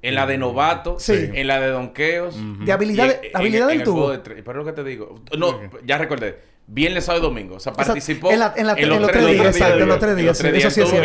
En la de novato, Sí. en la de donqueos. De habilidades- en- en- habilidades en el tuvo. juego de tres. Pero es lo que te digo. No, ya recordé. Viernes, sábado y domingo. O sea, participó En la- en la- en los tres días, exacto, en los tres En días, sí, tres eso días. sí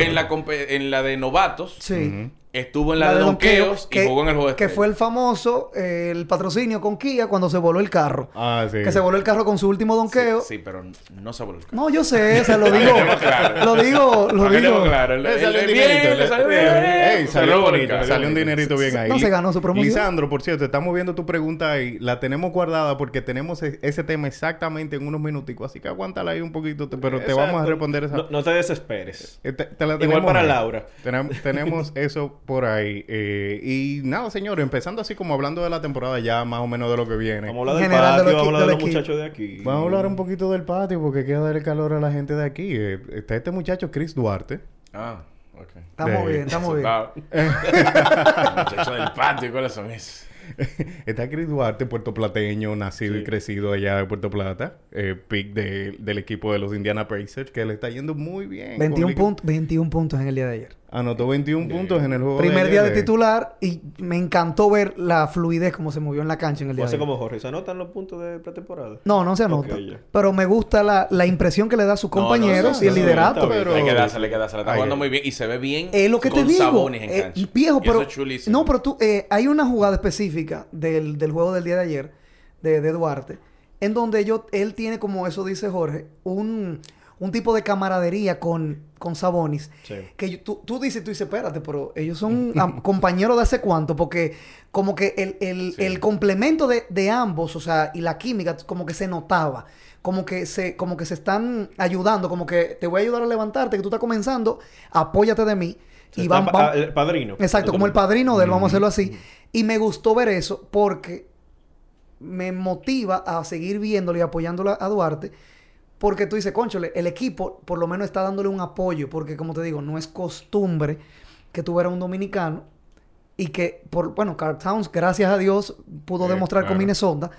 Estuvo en la, de donqueos y jugó en el juego de Que estrellas. fue el famoso, eh, el patrocinio con Kia cuando se voló el carro. Ah, sí. Que se voló el carro con su último donqueo. Sí, sí, pero no se volvió el carro. No, yo sé, se lo digo. Claro. Lo digo, lo digo. claro. Le salió un bien, dinerito, salió bonito, salió un dinerito bien ahí. No se ganó su promoción. Lisandro, por cierto, estamos viendo tu pregunta ahí. La tenemos guardada porque tenemos e- ese tema exactamente en unos minuticos. Así que aguántala ahí un poquito, te- pero te vamos a responder esa. No, no te desesperes. Eh, te- te la Igual para. Laura. Tenem- tenemos eso por ahí. eh, y nada, señores, empezando así como hablando de la temporada ya más o menos de lo que viene. Vamos a hablar del general de patio, los vamos a hablar de los muchachos de aquí. Vamos a hablar un poquito del patio porque quiero darle calor a la gente de aquí. Eh, está este muchacho Chris Duarte. Ah, ok. Estamos Sí. bien, estamos bien. Muchachos del patio, ¿cuáles son esos? Está Chris Duarte, puertoplateño, nacido y crecido allá de Puerto Plata. Eh, pick de- del equipo de los Indiana Pacers, que le está yendo muy bien. 21, Con- puntos 21 puntos en el día de ayer. Anotó 21 puntos en el juego Primer de día de titular y me encantó ver la fluidez como se movió en la cancha en el día No de cómo Jorge. ¿Se anotan los puntos de pretemporada? No, no se anota. Pero me gusta la, la impresión que le da a sus No, no, compañeros sí, y el liderato. pero- Hay que dársele, hay que dársele. Está Ay, jugando muy bien y se ve bien. Es lo que te con digo. Sabonis en eh, cancha. viejo, Y pero. Eso es chulísimo. No, pero tú. eh, hay una jugada específica del, del juego del día de ayer, de, de Duarte, en donde yo, él tiene, como eso dice Jorge, un, un tipo de camaradería con, con Sabonis. Sí. Que tú, tú dices, tú dices, espérate, pero ellos son compañeros de hace cuánto, porque como que el, el- Sí. el complemento de, de ambos, o sea, y la química, como que se notaba. Como que se, como que se están ayudando, como que te voy a ayudar a levantarte, que tú estás comenzando, apóyate de mí. Se Y van, pa- van- ah, el padrino. Exacto, como el padrino de él, vamos a hacerlo así. Y me gustó ver eso porque me motiva a seguir viéndolo y apoyándolo a Duarte. Porque tú dices, conchole, el equipo por lo menos está dándole un apoyo. Porque, como te digo, no es costumbre que tuviera un dominicano. Y que, por, bueno, Carl Towns, gracias a Dios, pudo Sí, demostrar con claro. Minnesota.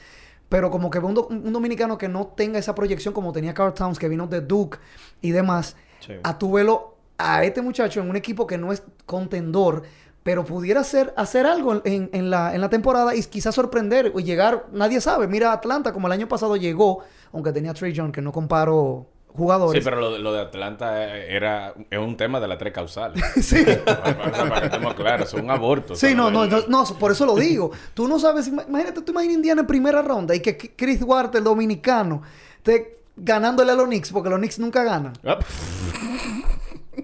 Pero como que un, do- un dominicano que no tenga esa proyección como tenía Carl Towns, que vino de Duke y demás, Sí. a tu velo a este muchacho en un equipo que no es contendor, pero pudiera hacer, hacer algo en, en la, en la temporada y quizás sorprender o llegar, nadie sabe. Mira, Atlanta, como el año pasado llegó, aunque tenía Trey Young, que no comparo Sí, jugadores. pero lo, de- lo de Atlanta eh, era es un tema de las tres causales. Sí. para, para- para que estemos claros, es un aborto. Sí, no, no, no, no, por eso lo digo. Tú no sabes, ima- imagínate, tú imaginas Indiana en primera ronda y que Chris Duarte, el dominicano, esté ganándole a los Knicks, porque los Knicks nunca ganan.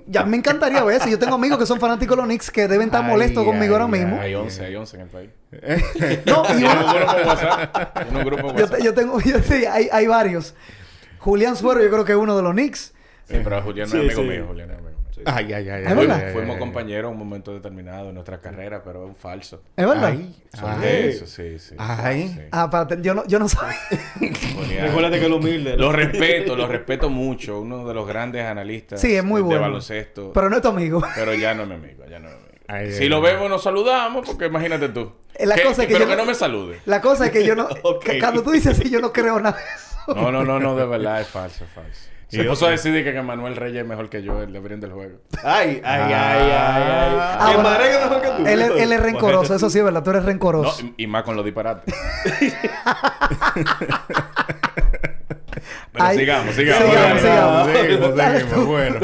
Ya me encantaría ver eso. Yo tengo amigos que son fanáticos de los Knicks que deben estar Ay, molestos conmigo ay, ahora mismo. Hay 11, hay 11 en el país. No, y uno- grupo de WhatsApp. Grupo yo, yo tengo, yo te- hay, hay varios. Julián Suero, yo creo que es uno de los Knicks. Sí, pero Julián no Sí, es amigo sí. mío. Julián es amigo. Sí. Ay, ay, ay. ¿Es Fuimos ay. compañeros en un momento determinado en nuestra carrera, pero es un falso. ¿Es verdad? Ay, Son ay. de eso, sí, sí. Ay. Sí. Ah, para, yo no, yo no sabía. Recuérdate que el humilde. Lo respeto, lo respeto mucho. Uno de los grandes analistas Sí, es muy de bueno. baloncesto. Pero no es tu amigo. Pero ya no es mi amigo, ya no es mi amigo. Ay, si ay, lo vemos, nos saludamos, porque imagínate tú. Eh, la Que- cosa es que pero yo que no- me salude. La cosa es que yo no... Ok. que cuando tú dices así, yo no creo nada de eso. No, no, no, no, de verdad es falso, es falso. Se Y puso a otro- decir que, que Manuel Reyes es mejor que yo, el de abriendo el juego. Ay, ay, ay, ay, ay. Ah, Que bueno, Marega es mejor que tú. él, es- él es rencoroso, eso sí es verdad. Tú eres rencoroso. y, y más con los disparates. Pero Ay, sigamos, sigamos. sigamos, sigamos. sigamos. Seguimos, seguimos. Bueno.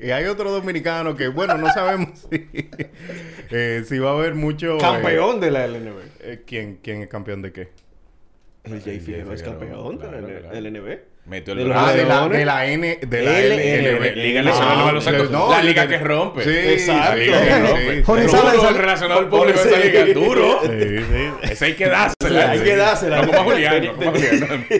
y hay otro dominicano que, bueno, no sabemos si, eh, si va a haber mucho... eh, Campeón de la LNB. eh, ¿quién, ¿Quién es campeón de qué? El Jay Figueroa es campeón de la claro, L- claro. Metió De el los Ah, de la, de N... De la LNB. Liga Nacional de Ah, Baloncesto. no, la liga que rompe. Sí, Exacto. la liga que rompe. Jorge sale- el relacionado público de esa liga. Duro. Sí, sí. Ese hay que dársela. Hay que dársela. No como a Julián, no como a Julián.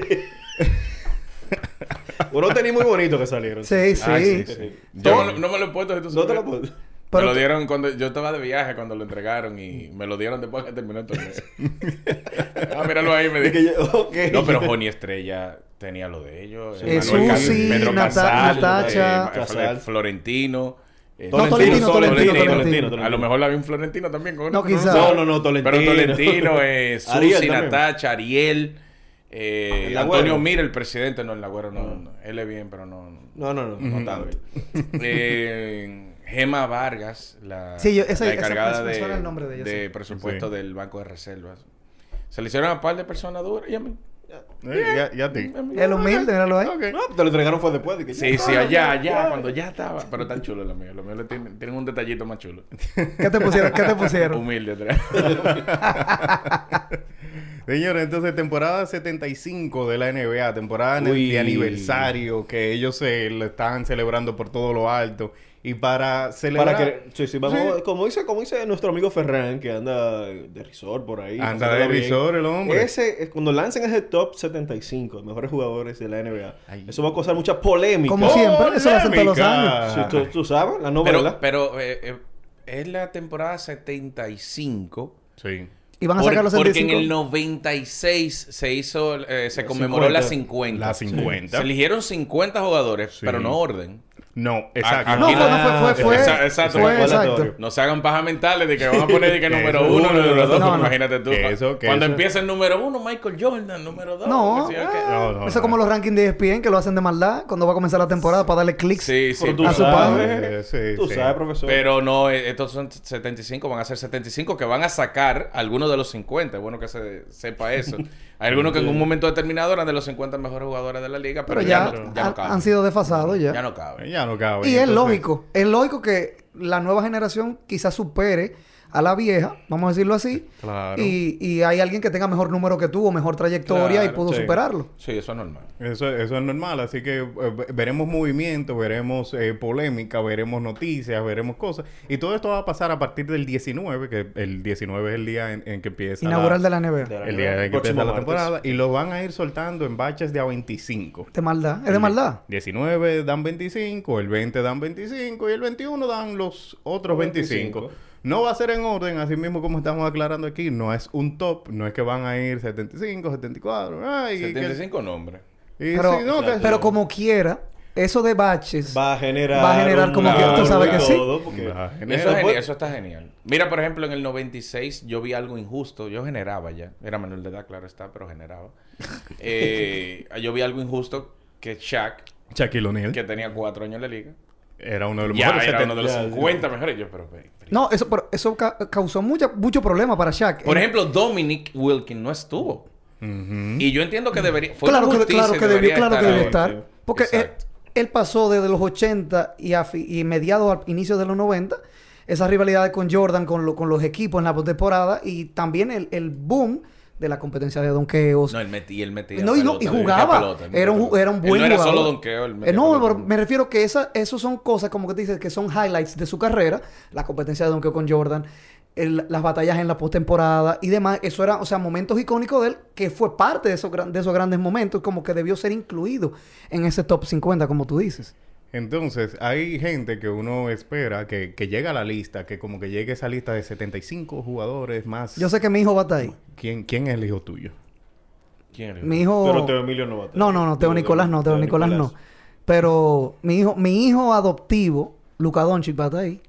Unos tenis muy bonitos que salieron. Sí, sí. Ay, sí, sí. Yo no, no me lo he puesto No te lo puedo. Pero me lo dieron cuando yo estaba de viaje cuando lo entregaron y me lo dieron después que terminó el torneo. ah, míralo ahí, me dije. No, pero Joni Estrella tenía lo de ellos. Sí. eh, Eh, Manuel Susi, Casal, Pedro Nata- Casal, Natacha. eh, Casal. Florentino. eh, No, Tolentino, Tolentino, Tolentino. A lo mejor la vi un Florentino también. con No, él, quizá. No, no, no, Tolentino. Pero Tolentino, eh, Susi. Natacha, Ariel, eh, El Antonio. Mira, el presidente, no, el Agüero no, no. Él es bien, pero no. no. No, no, no. No está bien. Eh, Gema Vargas, la, Sí, yo- esa- la esa- encargada de, suena el nombre de ella, sí. presupuesto Sí. del Banco de Reservas. Se le hicieron a par de personas duras y a mí. Eh, ya, ya a ti. El humilde, míralo ahí. Ok. No, te lo entregaron fue después. de que Sí, ya- sí, allá, allá, cuando ya estaba. Pero tan chulo lo mío. Lo mío tienen, tienen un detallito más chulo. ¿Qué te pusieron? ¿Qué te pusieron? Humilde atrás. Señores, entonces temporada 75 de la NBA, temporada Uy. de aniversario que ellos se lo están celebrando por todo lo alto. Y para celebrar... Para que, sí, sí, vamos, Sí. como dice, como dice nuestro amigo Ferran, que anda de resort por ahí. Anda de resort el hombre. Ese, es cuando lancen ese top 75 de mejores jugadores de la NBA, Ay. eso va a causar mucha polémica. Como siempre, eso lo hacen todos los años. Sí, tú, tú sabes, la novela. Pero, pero eh, eh, es la temporada 75. Sí. Y van a sacar los porque en 75. el 96 se hizo, eh, se conmemoró la 50. La 50. Se eligieron 50 jugadores, Sí. pero no orden. No, exacto. Ah, No, no fue, fue, exacto. Fue, exacto. aleatorio. No se hagan pajas mentales de que van a poner de que número uno, número dos. No, no. Imagínate tú. Cuando eso- empieza el número uno, Michael Jordan, número dos. No, Eso es como los rankings de ESPN que lo hacen de maldad cuando va a comenzar la temporada para darle clics. Sí, sí. A su padre. Sí, tú sí. sabes, profesor. Pero no, eh, estos son 75, van a ser 75 que van a sacar algunos de los 50. Es bueno que se sepa eso. Hay algunos que en un momento determinado eran de los 50 mejores jugadores de la liga, pero, Pero ya, no, ya no han, caben. han sido desfasados ya. Ya no caben. Ya no cabe. y es Entonces, lógico. Es lógico que la nueva generación quizás supere a la vieja, vamos a decirlo así. Claro. Y, y hay alguien que tenga mejor número que tú o mejor trayectoria y pudo sí. superarlo. Sí, eso es normal. Eso, eso es normal, así que eh, ve- veremos movimiento, veremos eh, polémica, veremos noticias, veremos cosas. Y todo esto va a pasar a partir del 19, que el 19 es el día en, en que empieza Inaugural la, de la NBA. De la el día en que empieza la martes. temporada. Y lo van a ir soltando en baches de a 25. De maldad. Es de maldad. 19 dan 25, el 20 dan 25 y el 21 dan los otros 25. 25. No va a ser en orden, así mismo como estamos aclarando aquí, no es un top, no es que van a ir 75, 74, ay, que- 75 nombres. y Pero, sí, no, que- pero como quiera, eso de baches. va a generar. Va a generar como que- tú sabes que sí. todo, porque- Va a Eso, es pues- eso está genial. Mira, por ejemplo, en el 96 yo vi algo injusto. Yo generaba ya. Era menor de edad, claro está, pero generaba. Eh, yo vi algo injusto que Shaq, Shaquille O'Neal que tenía cuatro años en la liga, era uno de los ya mejores era 70. uno de los ya, 50 mejores. Yo, pero, pero- pero- No, eso, pero eso ca- causó mucha, mucho problema para Shaq. Por ejemplo, Dominic Wilkin no estuvo. Y yo entiendo que debería. Fue claro, que, claro que debió, debería claro que estar debió ahí. estar. Porque él, pasó desde los 80 y, a fi- y mediados al inicio de los 90, esas rivalidades con Jordan, con, lo- con los equipos en la postemporada y también el, el boom de la competencia de donkeos. No, él metía, él metía. No, y, no, pelota, y él jugaba. pelota, él era, un, era un Él buen no era solo donkeo, él metía Eh, no, pero me refiero que esa, eso son cosas como que te dices que son highlights de su carrera. La competencia de donkeo con Jordan, el- las batallas en la postemporada y demás. Eso era, o sea, momentos icónicos de él que fue parte de esos, de esos grandes momentos. Como que debió ser incluido en ese top 50, como tú dices. Entonces, hay gente que uno espera que, que llegue a la lista, que como que llegue esa lista de 75 jugadores más. Yo sé que mi hijo va a estar ahí. ¿Quién, ¿Quién es el hijo tuyo? ¿Quién era? Mi hijo... Pero Teo Emilio no va a estar. No, no, no, Teo Nicolás no, Teo Nicolás no. Pero mi hijo, mi hijo adoptivo, Luca Doncic, va a estar ahí.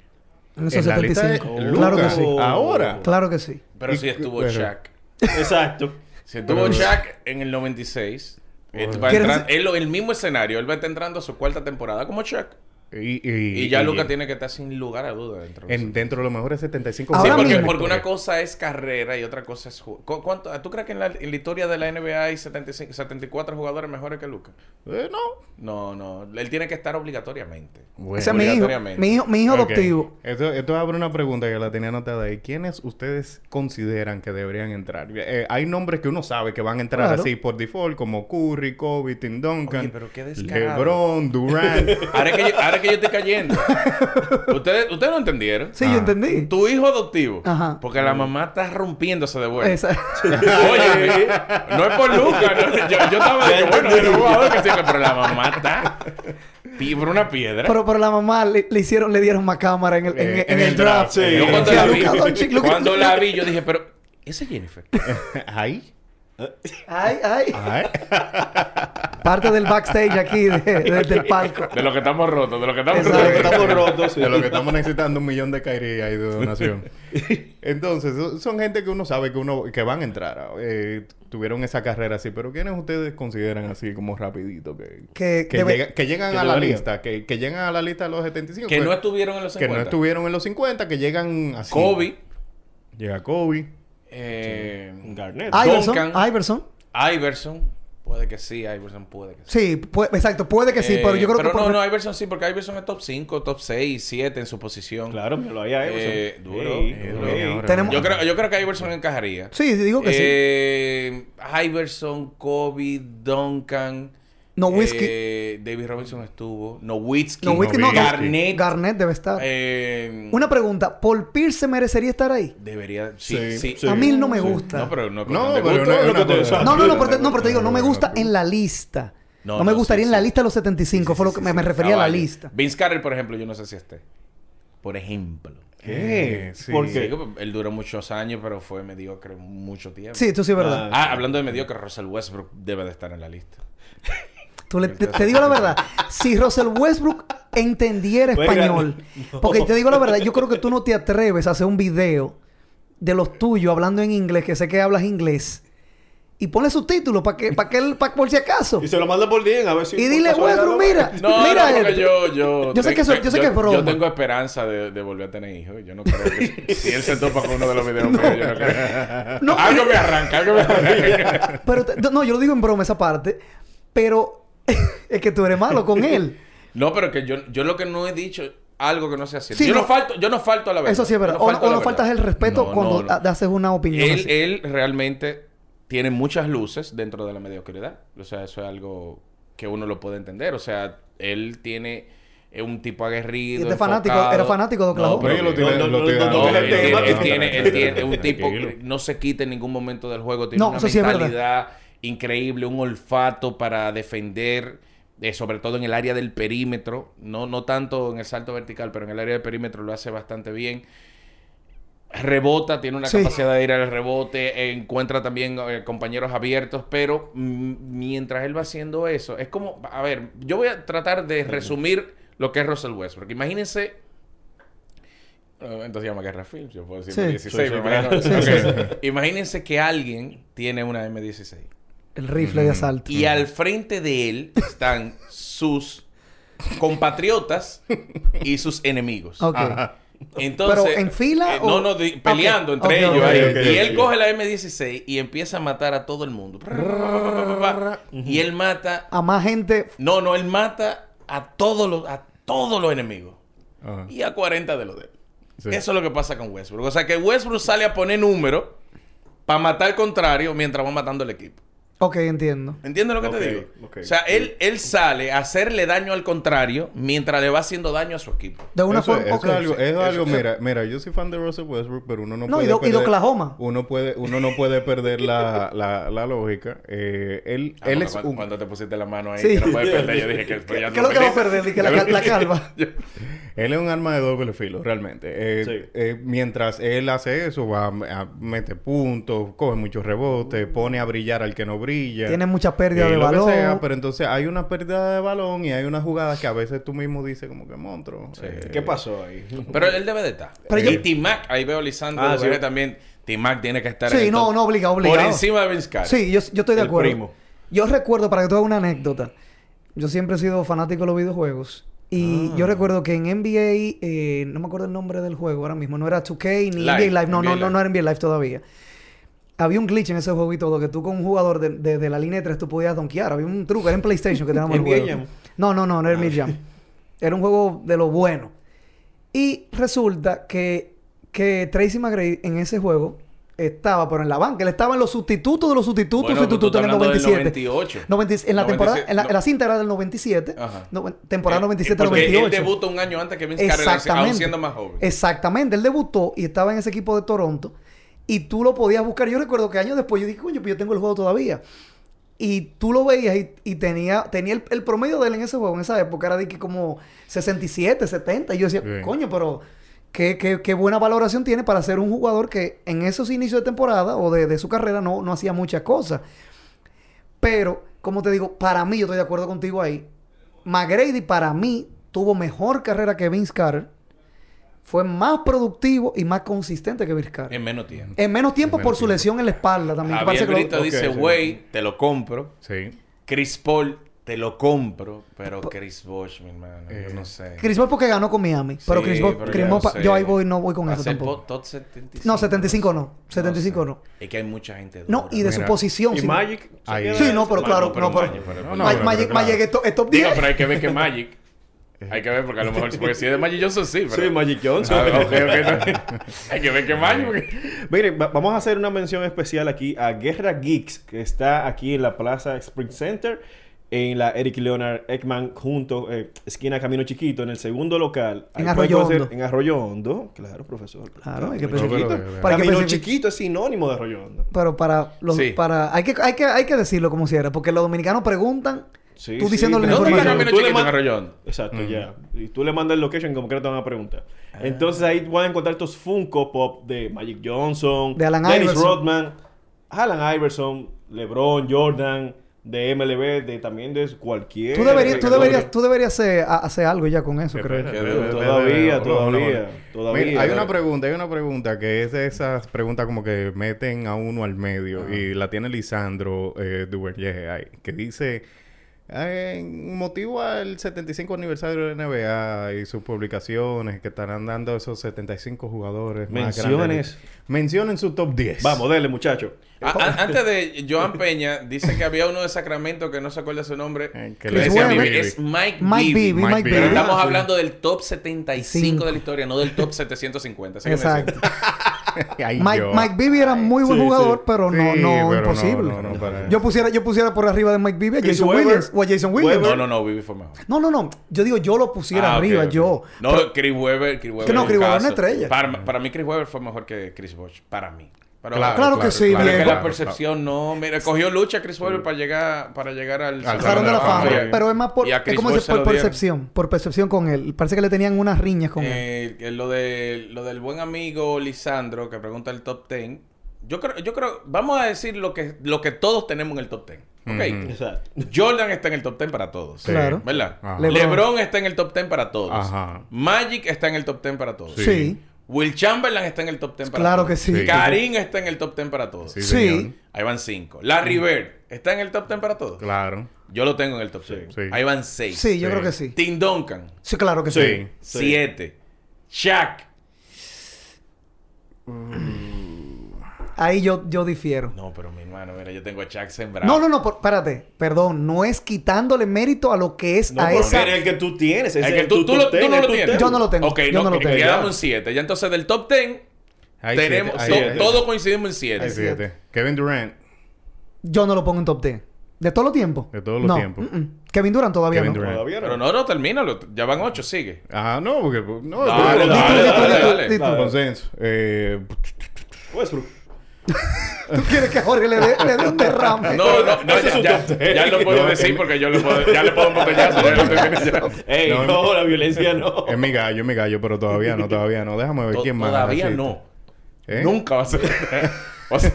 En esos En la lista de 75. Claro que sí. Ahora. Claro que sí. Pero si estuvo pero- Shaq. Exacto. Si estuvo Shaq en el 96, él, va a ¿Quieres entrar- decir- él- el mismo escenario, él va a estar entrando a su cuarta temporada como Shaq. Y, y- Y ya y- Luca tiene que estar sin lugar a duda dentro. de en, dentro de los mejores 75 Sí, porque, mismo. porque una cosa es carrera y otra cosa es... ju- ¿Cu- cuánto- ¿Tú crees que en la, en la historia de la NBA hay 75, 74 jugadores mejores que Luca? Eh, no. No, no. Él tiene que estar obligatoriamente. Bueno. Ese es mi hijo, obligatoriamente. mi hijo, mi hijo adoptivo. Esto, esto abre una pregunta que la tenía anotada ahí. ¿Quiénes ustedes consideran que deberían entrar? Eh, hay nombres que uno sabe que van a entrar Claro. así por default, como Curry, Kobe, Tim Duncan, Oye, pero qué descarado. LeBron, Durant. Ahora que yo, ahora que yo estoy cayendo. ustedes, ustedes no entendieron. Sí, yo entendí. Tu hijo adoptivo. Ajá. Porque la mamá está rompiéndose de vuelta. Esa- Oye, no es por Lucas. no, yo, yo estaba de que, bueno, yo no que sí, pero la mamá está por una piedra. Pero, pero la mamá le, le hicieron, le dieron más cámara en el, en, Eh, en el draft. Sí. yo cuando la vi, cuando la vi, yo dije, pero ese es Jennifer. Ahí. Ay, ay. Ay. Parte del backstage aquí, de- de- del palco. De lo que estamos rotos, de lo que estamos rotos. Estamos rotos, sí. De lo que estamos necesitando un millón de Kyrie ahí de donación. Entonces, so- son gente que uno sabe que uno que van a entrar. eh, tuvieron esa carrera así, pero ¿quiénes ustedes consideran así como rapidito que, Que, que, debe- llega- que llegan que a la lista, que, que llegan a la lista de los 75? Que pues, no estuvieron en los que 50. no estuvieron en los 50, que llegan así. Kobe. Llega Kobe. Eh, Garnett. Iverson, Duncan. Iverson. Iverson. Puede que sí, Iverson puede que sí. Sí, pu- exacto, puede que sí, Eh, pero yo creo que... no, por- no, Iverson sí, porque Iverson es top 5, top 6, 7 en su posición. Claro, me lo había Eh, duro, duro. ey. Tenemos- Yo creo, yo creo que Iverson encajaría. Sí, digo que sí. Eh, Iverson, Kobe, Duncan. Nowitzki. eh, David Robinson estuvo. Nowitzki. Nowitzki, no, no. Garnett. Garnett debe estar. eh, Una pregunta, ¿Paul Pierce se merecería estar ahí? Debería. Sí, Sí, sí. sí. A mí no me gusta. No, pero no, No, pero gusto. no No, no, no, pero te, No, no, pero te digo, no me no, gusta no. en la lista. No, No, me no, gustaría sí, en la lista de los 75, fue lo que me, me refería a la vale. lista. Vince Carter, por ejemplo, yo no sé si esté. Por ejemplo. ¿Qué? Sí. ¿Por Sí, qué? él duró muchos años, pero fue mediocre mucho tiempo. Sí, tú sí es verdad. Ah. Ah, hablando de mediocre, Russell Westbrook debe de estar en la lista. Tú le- te, te digo la verdad. Si Russell Westbrook entendiera español, no. porque te digo la verdad, yo creo que tú no te atreves a hacer un video de los tuyos hablando en inglés, que sé que hablas inglés, y pone subtítulos para que, para que él, para por si acaso. Y se lo manda por DM a ver si... Y dile, Westbrook, mira, No, mira no, porque yo, yo, Yo sé que eso- yo sé que es broma. Yo tengo esperanza de, de volver a tener hijos. Yo no creo que si él se topa con uno de los videos míos, yo no creo. No, algo me arranca, algo me arranca. Pero te- no, yo lo digo en broma esa parte, pero es que tú eres malo con él. No, pero que yo, yo lo que no he dicho, algo que no sea cierto. Sí, yo no, no. falto, yo no falto a la verdad. Eso sí es verdad. O no faltas el respeto No, cuando no, no. ha- haces una opinión. Él, así. él realmente tiene muchas luces dentro de la mediocridad. O sea, eso es algo que uno lo puede entender. O sea, él tiene es un tipo aguerrido. Y este fanático- era fanático de Oklahoma. No, pero que- lo tiene- no, lo no, tiene- no, no, no, él, él- él tiene, él un tipo que no se quita en ningún momento del juego. Tiene No, una eso sí es verdad. mentalidad increíble, un olfato para defender, eh, sobre todo en el área del perímetro. No, no tanto en el salto vertical, pero en el área del perímetro lo hace bastante bien. Rebota, tiene una Sí. capacidad de ir al rebote, encuentra también eh, compañeros abiertos, pero mientras él va haciendo eso, es como, a ver, yo voy a tratar de resumir lo que es Russell Westbrook. Imagínense eh, entonces se llama Guerra Films, yo puedo decir Sí. M16. Sí, sí, Imagínense que alguien tiene una M16 El rifle de asalto. y al frente de él están sus compatriotas y sus enemigos. Ok. Ajá. Entonces, ¿Pero en fila eh, o- no, no, peleando entre ellos ahí. y él coge la M16 y empieza a matar a todo el mundo. Y él mata, A más gente. no, no, él mata a todos los, a todos los enemigos Ajá. y a 40 de los de él. Sí. Eso es lo que pasa con Westbrook. O sea que Westbrook sale a poner número para matar al contrario mientras va matando el equipo. Ok, entiendo. ¿Entiendes lo que te digo? O sea, él, él sale a hacerle daño al contrario mientras le va haciendo daño a su equipo. De una Eso, forma. eso ok. es algo, eso mira, mira, yo soy fan de Russell Westbrook, pero uno no, No, puede y de- y de Oklahoma. Uno puede, uno no puede perder la, la, la lógica. Eh, él, Ah, él es cuando, un, cuando te pusiste la mano ahí, Sí. que no puedes perder, yo dije que ya ¿Qué es lo que va a perder? Dije, la, cal- la calva. él es un arma de doble filo, realmente. Eh, Sí. eh, mientras él hace eso, va a, a mete puntos, coge muchos rebotes, pone a brillar al que no brilla. Tiene mucha pérdida de lo que balón. sea, pero entonces hay una pérdida de balón y hay unas jugadas que a veces tú mismo dices como que monstruo. eh, ¿Qué pasó ahí? Pero él debe de estar. Pero y yo- T-Mac, ahí veo a Lisandro Ah, sí. también. T-Mac tiene que estar Sí, en no, no, obligado, Por encima de Vince Carter. Sí, yo, yo estoy de El acuerdo. primo. Yo recuerdo, para que tú hagas una anécdota, yo siempre he sido fanático de los videojuegos. Y Ah. yo recuerdo que en NBA, eh, no me acuerdo el nombre del juego ahora mismo, no era 2K ni Live, NBA Live, no, NBA no, no, Live. no era NBA Live todavía. Había un glitch en ese juego y todo, que tú con un jugador de, de- de la línea de tres tú podías donkear. Había un truco, era en PlayStation que teníamos el juego. Jam? No, no, no, no era Ah. NBA Jam. Era un juego de lo bueno. Y resulta que, que Tracy McGrady en ese juego estaba, pero en la banca. Él estaba en los sustitutos de los sustitutos, Bueno, sustitutos en el hablando del 97. 98. 90 en la temporada, 97, en la, no. en la cinta era del 97. Ajá. no- temporada Eh, 97 porque 98. él debuta un año antes que Vince Carter, aún siendo más joven. Exactamente. Él debutó y estaba en ese equipo de Toronto. Y tú lo podías buscar. Yo recuerdo que años después yo dije, coño, pues yo tengo el juego todavía. Y tú lo veías y, y tenía, tenía el, el promedio de él en ese juego, en esa época, era de que como 67, 70. Y yo decía, coño, pero qué, qué- qué buena valoración tiene para ser un jugador que en esos inicios de temporada o de, de su carrera no, no hacía muchas cosas. Pero, como te digo, para mí, yo estoy de acuerdo contigo ahí. McGrady, para mí, tuvo mejor carrera que Vince Carter. Fue más productivo y más consistente que Carter. En menos tiempo. En menos tiempo En por su lesión en la espalda también. Javier que lo- Brito dice, sí. güey, te lo compro. Sí. Chris Paul, te lo compro. Pero Chris Bosh, mi hermano, Eh, yo no sé. Chris Paul porque ganó con Miami. Pero Sí, Chris pero Chris no sé. yo ahí voy, no voy con eso tampoco. po- top 75. No, 75 no. 75 sé. no. Es que hay mucha gente No, dura. y de su posición. Y sí. Magic. Sí, no, pero claro, no, pero. Magic, No, es to- es top Digo, 10. pero hay que ver que Magic. Hay que ver porque a lo mejor porque si es de Magic Johnson sí, pero Sí, Magic Johnson. Ah, ok, ok, no. hay que ver que Magic porque- Miren, va- vamos a hacer una mención especial aquí a Guerra Geeks, que está aquí en la Plaza Spring Center, en la Eric Leonard Ekman, junto, eh, esquina Camino Chiquito, en el segundo local. En Arroyo Hondo. En Arroyo Hondo, claro, profesor. Claro, hay que Camino pensar- chiquito. pero- Para que Camino especific- chiquito es sinónimo de Arroyo Hondo. Pero para los, Sí. para, hay que, hay que, hay que decirlo como si era, porque los dominicanos preguntan, Sí, tú sí, diciéndole la pero- ¿Dónde está información. Tú le Chiquito en man- Arroyo Hondo? Exacto, ya. Y tú le mandas el location como que te van a preguntar. Entonces ahí van a encontrar estos Funko Pop de Magic Johnson, De Dennis Iverson. Rodman, Alan Iverson, LeBron, Jordan, de MLB, de también de cualquier. tú deberías, tú de- deberías, tú deberías hacer, a- hacer algo ya con eso, creo. Todavía, todavía, todavía. Mira, hay una pregunta, hay una pregunta que es de esas preguntas como que meten a uno al medio y la tiene Lisandro eh, Duverger ahí, que dice eh, en motivo al 75 aniversario de la NBA y sus publicaciones que estarán dando esos 75 jugadores más Menciones. grandes. Mencionen su top 10. Vamos, dele, muchacho. A- a- antes de Joan Peña, dice que había uno de Sacramento que no se acuerda su nombre. Eh, que le decía Bibi. Es Mike, Mike Bibby. Bibby, Mike Mike Bibby. Pero Bibby. estamos hablando del top 75 Cinco. de la historia, no del top 750. Sígueme Exacto. Ay, Mike. Mike Bibby era muy buen Sí, jugador, sí. pero no, Sí, no pero imposible. no, no, para- yo pusiera, yo pusiera por arriba de Mike Bibby a Jason Webber. Williams o a Jason Williams. No, no, no, Bibi fue mejor. No, no, no. Yo digo, yo lo pusiera Ah, arriba, yo. No, Pero- Chris Webber, Chris Webber. Que no, Chris Webber caso. es una estrella. Para, para mí, Chris Webber fue mejor que Chris Bosh. Para mí. Pero, Claro que sí, es que Diego. la percepción no. Mira, cogió lucha Chris Webber para llegar, para llegar al, Al Salón de la Fama. Fama. Pero es más por, es como dice, por dieron. percepción. Por percepción con él. Parece que le tenían unas riñas con él. Eh, que lo, de, lo del buen amigo Lisandro que pregunta el top 10. Yo creo, yo creo, vamos a decir lo que, lo que todos tenemos en el top 10. ¿Ok? Ujú. Exacto. Jordan está en el top 10 para todos. Sí. Claro. ¿Verdad? LeBron. LeBron. está en el top 10 para todos. Ajá. Magic está en el top 10 para todos. Sí. Sí. Will Chamberlain está en el top 10 para Claro todos. que sí. Sí. Karim está en el top 10 para todos. Sí, Sí. Ahí van 5. Larry Bird está en el top 10 para todos. Claro. Yo lo tengo en el top 10. Sí. Ahí van 6. Sí, yo Sí. creo que sí. Tim Duncan, Sí, claro que sí. Sí. 7. Shaq. Ahí yo, yo difiero. No, pero mi hermano, mira, yo tengo a Shaq sembrado. No, no, no, por- espérate. Perdón. No es quitándole mérito a lo que es No, a porque esa... es el que tú tienes. Es Es que el tú, tu tú, lo, top tú ten, no lo tienes. ten. Yo no lo tengo. Ok, Yo no, no lo tengo. quedamos en 7. Ya entonces del top 10 Hay tenemos... siete, to- todos coincidimos en 7. Hay siete. Kevin Durant. Yo no lo pongo en top 10. ¿De todos los tiempos? De todos los No, tiempos. mm, mm. Kevin Durant todavía Kevin no. Durant. Todavía no. Pero no, no, termínalo. Ya van 8, sigue. Ajá, no, porque... No, Dale, dale, tú, dale, tú, dale. di tú. Consenso. Eh, Westbrook. ¿Tú quieres que Jorge le dé, le dé un derrame? No, no, no, ya, ya, lo puedo No, decir en- porque yo le puedo, ya le puedo un botellazo. Ey, No, no, la violencia no. es mi gallo, es mi gallo, pero todavía no, todavía no. Déjame ver quién más. Todavía no. ¿Eh? Nunca va a ser. O sea,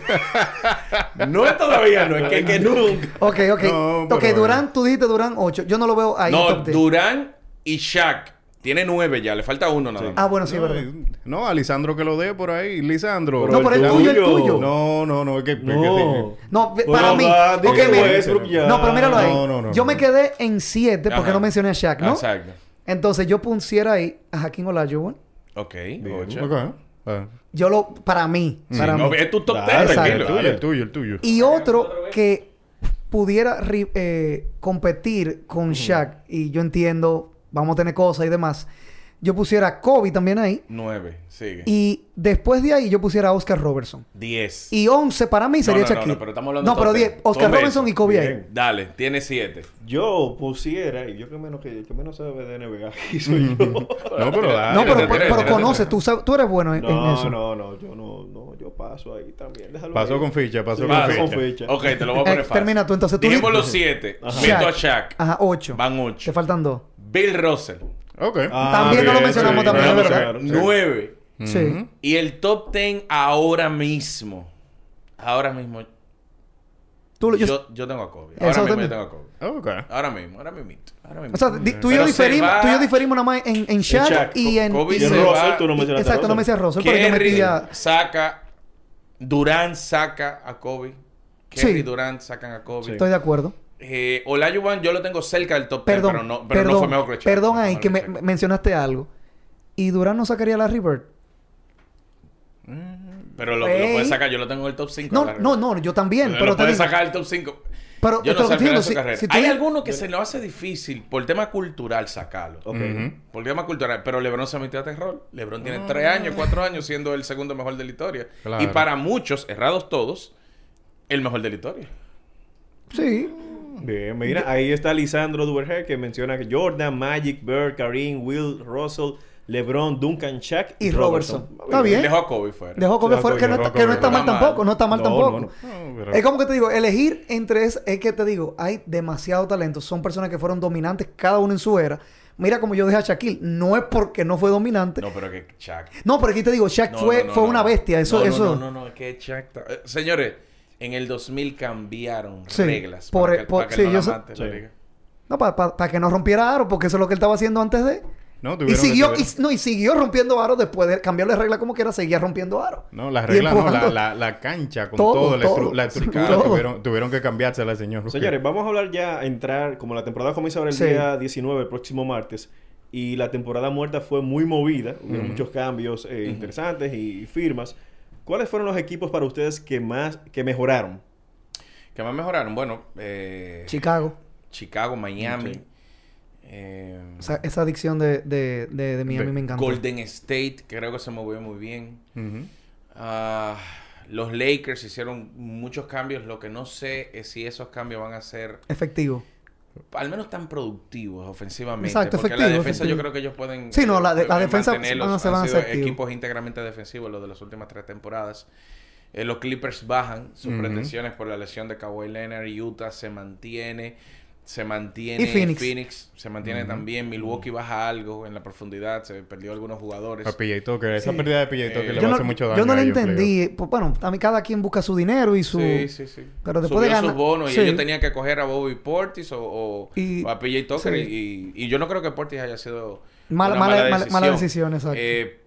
no es todavía, no, es que, que nunca. Ok, ok. No, ok, pero- Durant, tú dijiste Durant 8. Yo no lo veo ahí No, top 10. Durán y Shaq. Tiene 9 ya, le falta uno nada más. Ah, bueno, sí, no, verdad. no, a Lisandro que lo dé por ahí. Lisandro. Pero No, pero el tuyo, el tuyo. No, no, no. Es que, No. No, ve- Bueno, para mí. mira. Ya. No, pero míralo ahí. No, no, no, Yo no. me quedé en 7 porque Ajá. no mencioné a Shaq, ¿no? Exacto. Entonces yo pusiera ahí a Hakim Olajuwon. Ok, Bien. 8. Ok. Ah. Yo lo... Para mí. Para mí. No, es tu top Claro, 10, exacto. El tranquilo. tuyo, el tuyo, el tuyo. Y otro que pudiera eh, competir con Shaq, y yo entiendo, vamos a tener cosas y demás. yo pusiera Kobe también ahí. 9, sigue. Y después de ahí yo pusiera a Oscar Robertson. 10. Y 11 para mí sería no, no, Shaquille. no, pero estamos hablando No, de pero top 10. ten. Oscar eso. y Kobe ahí. Dale, tiene 7. Yo pusiera, y yo que menos que, que menos sabe de NBA aquí soy yo. No, pero dale. No, pero, pero, conoces, tú, sabes- tú eres bueno en, en No, eso. no, no, yo no, no, yo paso ahí también. Déjalo Pasó ahí. con ficha, pasó Sí, con paso ficha. con ficha. Ok, te lo voy a Eh, poner fácil. termina tú, entonces, tú Dijimos di- los 7. Ajá. Meto a Shaq. Ajá, 8. Van Te 8. faltan 2. Bill Russell. Ok. Ah, También no lo mencionamos sí, también, no es lo verdad. mencionaron, sí. 9. Sí. Y el top 10 ahora mismo. Ahora mismo. Tú, yo- yo, yo tengo a Kobe. Ahora mismo yo tengo a Kobe. Ok. Ahora mismo, ahora mismo. Ahora mismo. o sea, di- tú y yo diferimos, va- tú y yo diferimos nada más en, en Shaq, Shaq. y en... Kobe y en Russell, va- tú no mencionaste a Exacto, no me Russell. decías Russell, pero yo metía... saca. Durant saca a Kobe. Kerry Sí. y Durant sacan a Kobe. Estoy de acuerdo. Eh, Olajuwon yo lo tengo cerca del top 10, Perdón, pero no, pero no fue mejor que Shaq. perdón No ahí que me, mencionaste algo. ¿Y Durán no sacaría la Bird? Pero lo, lo Ey. puedes sacar, yo lo tengo en el top 5. No, no, no, yo también, pero lo puedes digo... sacar el top 5. Pero yo no lo sé entiendo, de su si- carrera. si tú- Hay algunos que se lo hace difícil por tema cultural sacarlo. Ok. Ujú. Por tema cultural. Pero LeBron se metió a terror. LeBron tiene Ah. 3 años, 4 años siendo el segundo mejor de la historia. Claro. Y para muchos, errados todos, el mejor de la historia. Sí. Bien, mira, ahí está Lisandro Duverger que menciona que Jordan, Magic, Bird, Kareem, Will, Russell, LeBron, Duncan, Shaq Y Robertson. Está bien. Dejó a Kobe fuera. Dejó Kobe Dejó fuera, que no, Kobe, está, que no está Kobe. mal tampoco, no está mal No, tampoco. no, no. No, pero- Es como que te digo, elegir entre es, es que te digo, hay demasiado talento. Son personas que fueron dominantes cada uno en su era. Mira como yo dejé a Shaquille. No es porque no fue dominante. No, pero que Shaq. No, pero aquí te digo, Shaq No, fue, no, no, fue no. una bestia. Eso, no, no, eso. No, no, no, es que Shaq. está- eh, señores, en el 2000 cambiaron Sí, reglas. por- para que, por- para que sí, no la yo la. No, para que no rompiera aro, porque eso es lo que él estaba haciendo antes de. No, Y tuvieron que- siguió, y, no, y siguió rompiendo aro después de cambiarle regla como quiera, seguía rompiendo aro. No, las reglas no, la, la, la cancha con Todo, todo, la, estru- todo. la estructura tuvieron, tuvieron que cambiársela, señor. Señores, vamos a hablar ya, a entrar, como la temporada comienza ahora el Sí. día 19, el próximo martes, y la temporada muerta fue muy movida, hubo muchos cambios eh, interesantes y, firmas. ¿Cuáles fueron los equipos para ustedes que más, que mejoraron? ¿Qué más mejoraron? Bueno, eh, Chicago. Chicago, Miami. Eh, O sea, esa adicción de, de, de, de Miami me encantó. Golden State, que creo que se movió muy bien. Ah, los Lakers hicieron muchos cambios. Lo que no sé es si esos cambios van a ser Efectivo. Al menos tan productivos ofensivamente. Exacto, porque la efectivo, defensa efectivo. yo creo que ellos pueden... Sí, no, la de- la defensa ser- Han van a activos. equipos íntegramente defensivos los de las últimas tres temporadas. Eh, los Clippers bajan sus pretensiones por la lesión de Kawhi Leonard. Utah se mantiene. Se mantiene Y Phoenix. se mantiene también. Milwaukee baja algo en la profundidad. Se perdió algunos jugadores. A PJ Tucker, esa Sí. pérdida de PJ Eh, Tucker le Yo va a hacer mucho daño. yo no le en entendí. Pues, bueno, a mí cada quien busca su dinero y su... Sí, sí, sí. Pero después Subió de ganar- sus bonos sí. y ellos tenían que coger a Bobby Portis o, o- Y- o a PJ Tucker. sí. Y, y yo no creo que Portis haya sido Mala- una mala- mala, mala- decisión. mala decisión, exacto. Eh,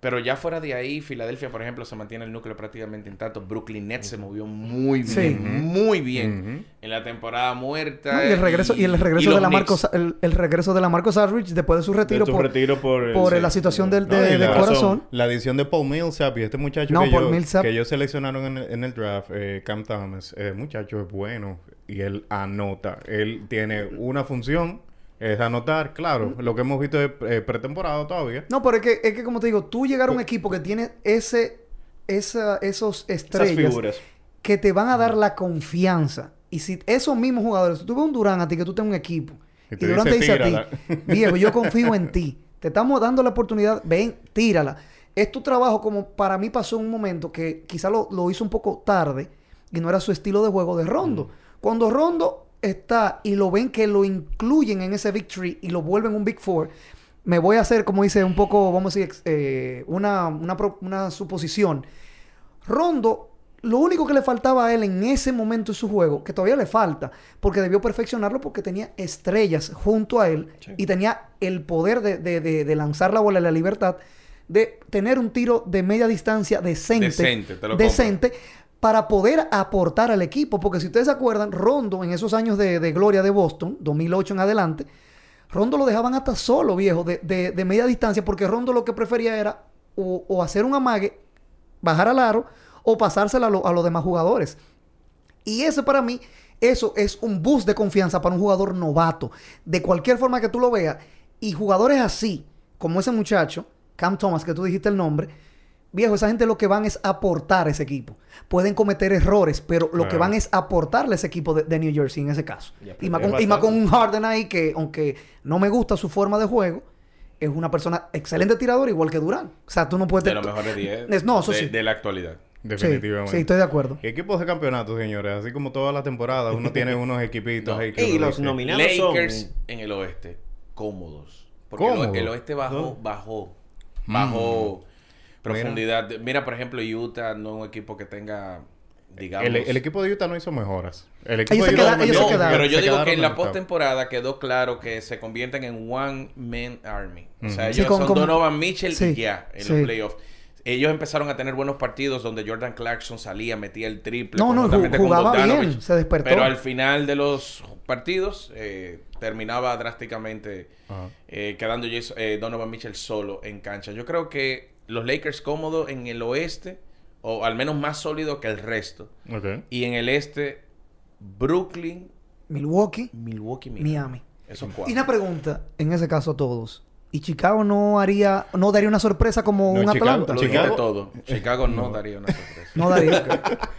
pero ya fuera de ahí, Filadelfia, por ejemplo, se mantiene el núcleo prácticamente intacto. Brooklyn Nets se movió muy bien, Sí. muy bien en la temporada muerta. No, y el regreso, y, el regreso de la. Marcos, el, el regreso de la Marcos Aldridge después de su retiro De por, retiro por, por sí. la situación del, No, de, y de la- corazón. La adición de Paul Millsap y este muchacho No, que, Paul Millsap. que ellos seleccionaron en el, en el draft, eh, Cam Thomas, el muchacho es bueno y él anota. Él tiene una función, es anotar, claro, lo que hemos visto de eh, pretemporada todavía. No, pero es que, es que como te digo, tú llegar a un equipo que tiene ese, esa, esos Esas estrellas figuras. que te van a dar la confianza. Y si esos mismos jugadores, si tú ves un Durán a ti que tú tengas un equipo, Y Durán te dice, dice a ti, viejo, yo confío en ti. Te estamos dando la oportunidad, ven, tírala. Es tu trabajo como para mí pasó en un momento que quizá lo, lo hizo un poco tarde y no era su estilo de juego de Rondo. Cuando Rondo está y lo ven que lo incluyen en ese Three y lo vuelven un Big Four, me voy a hacer, como dice, un poco, vamos a decir, eh, una, una, suposición. Rondo, lo único que le faltaba a él en ese momento de su juego, que todavía le falta, porque debió perfeccionarlo porque tenía estrellas junto a él Sí. y tenía el poder de, de- de- de lanzar la bola a la libertad, de tener un tiro de media distancia decente, Decente, te lo decente para poder aportar al equipo. Porque si ustedes se acuerdan, Rondo en esos años de, gloria de Boston, 2008 en adelante, Rondo lo dejaban hasta solo, viejo, de, media distancia, porque Rondo lo que prefería era o, hacer un amague, bajar al aro, o pasársela a, lo- a los demás jugadores. Y ese para mí, eso es un boost de confianza para un jugador novato. De cualquier forma que tú lo veas. Y jugadores así, como ese muchacho, Cam Thomas, que tú dijiste el nombre, viejo, esa gente lo que van es aportar a ese equipo. Pueden cometer errores, pero lo que van es aportarle a ese equipo de, de New Jersey en ese caso. Ya, y, más es con, y más con un Harden ahí que, aunque no me gusta su forma de juego, es una persona excelente tirador, igual que Durán. O sea, tú no puedes... De los mejores 10 Es- no, eso de, sí. de la actualidad. Definitivamente. sí, estoy de acuerdo. Equipos de campeonato, señores. Así como toda la temporada, uno tiene unos equipitos No. ahí que Y los dice, nominados Lakers son... en el oeste, cómodos. Porque el o- ¿Cómodos? el oeste bajó, No. bajó, bajó Mm. Profundidad. Mira. por ejemplo, Utah no es un equipo que tenga, digamos... El, el equipo de Utah no hizo mejoras. El equipo Ellos de se Utah quedaron- ellos se No, quedaron. pero yo se digo que en la postemporada quedó claro que se convierten en One Man Army. O sea, ellos Sí, con- son con- Donovan Mitchell sí, y ya en sí. los playoffs. Ellos empezaron a tener buenos partidos donde Jordan Clarkson salía, metía el triple. No, no, jugaba bien, se despertó. Pero al final de los partidos eh, terminaba drásticamente eh, quedando Jason- eh, Donovan Mitchell solo en cancha. Yo creo que los Lakers cómodos en el oeste, o al menos más sólido que el resto. Y en el este, Brooklyn, Milwaukee, Milwaukee, Miami. Esos Y cuatro. una pregunta, en ese caso a todos. ¿Y Chicago no haría, no daría una sorpresa como No, un Chicago- Atlanta? Lo Chicago- dijiste todo. Chicago no, daría una sorpresa. No daría.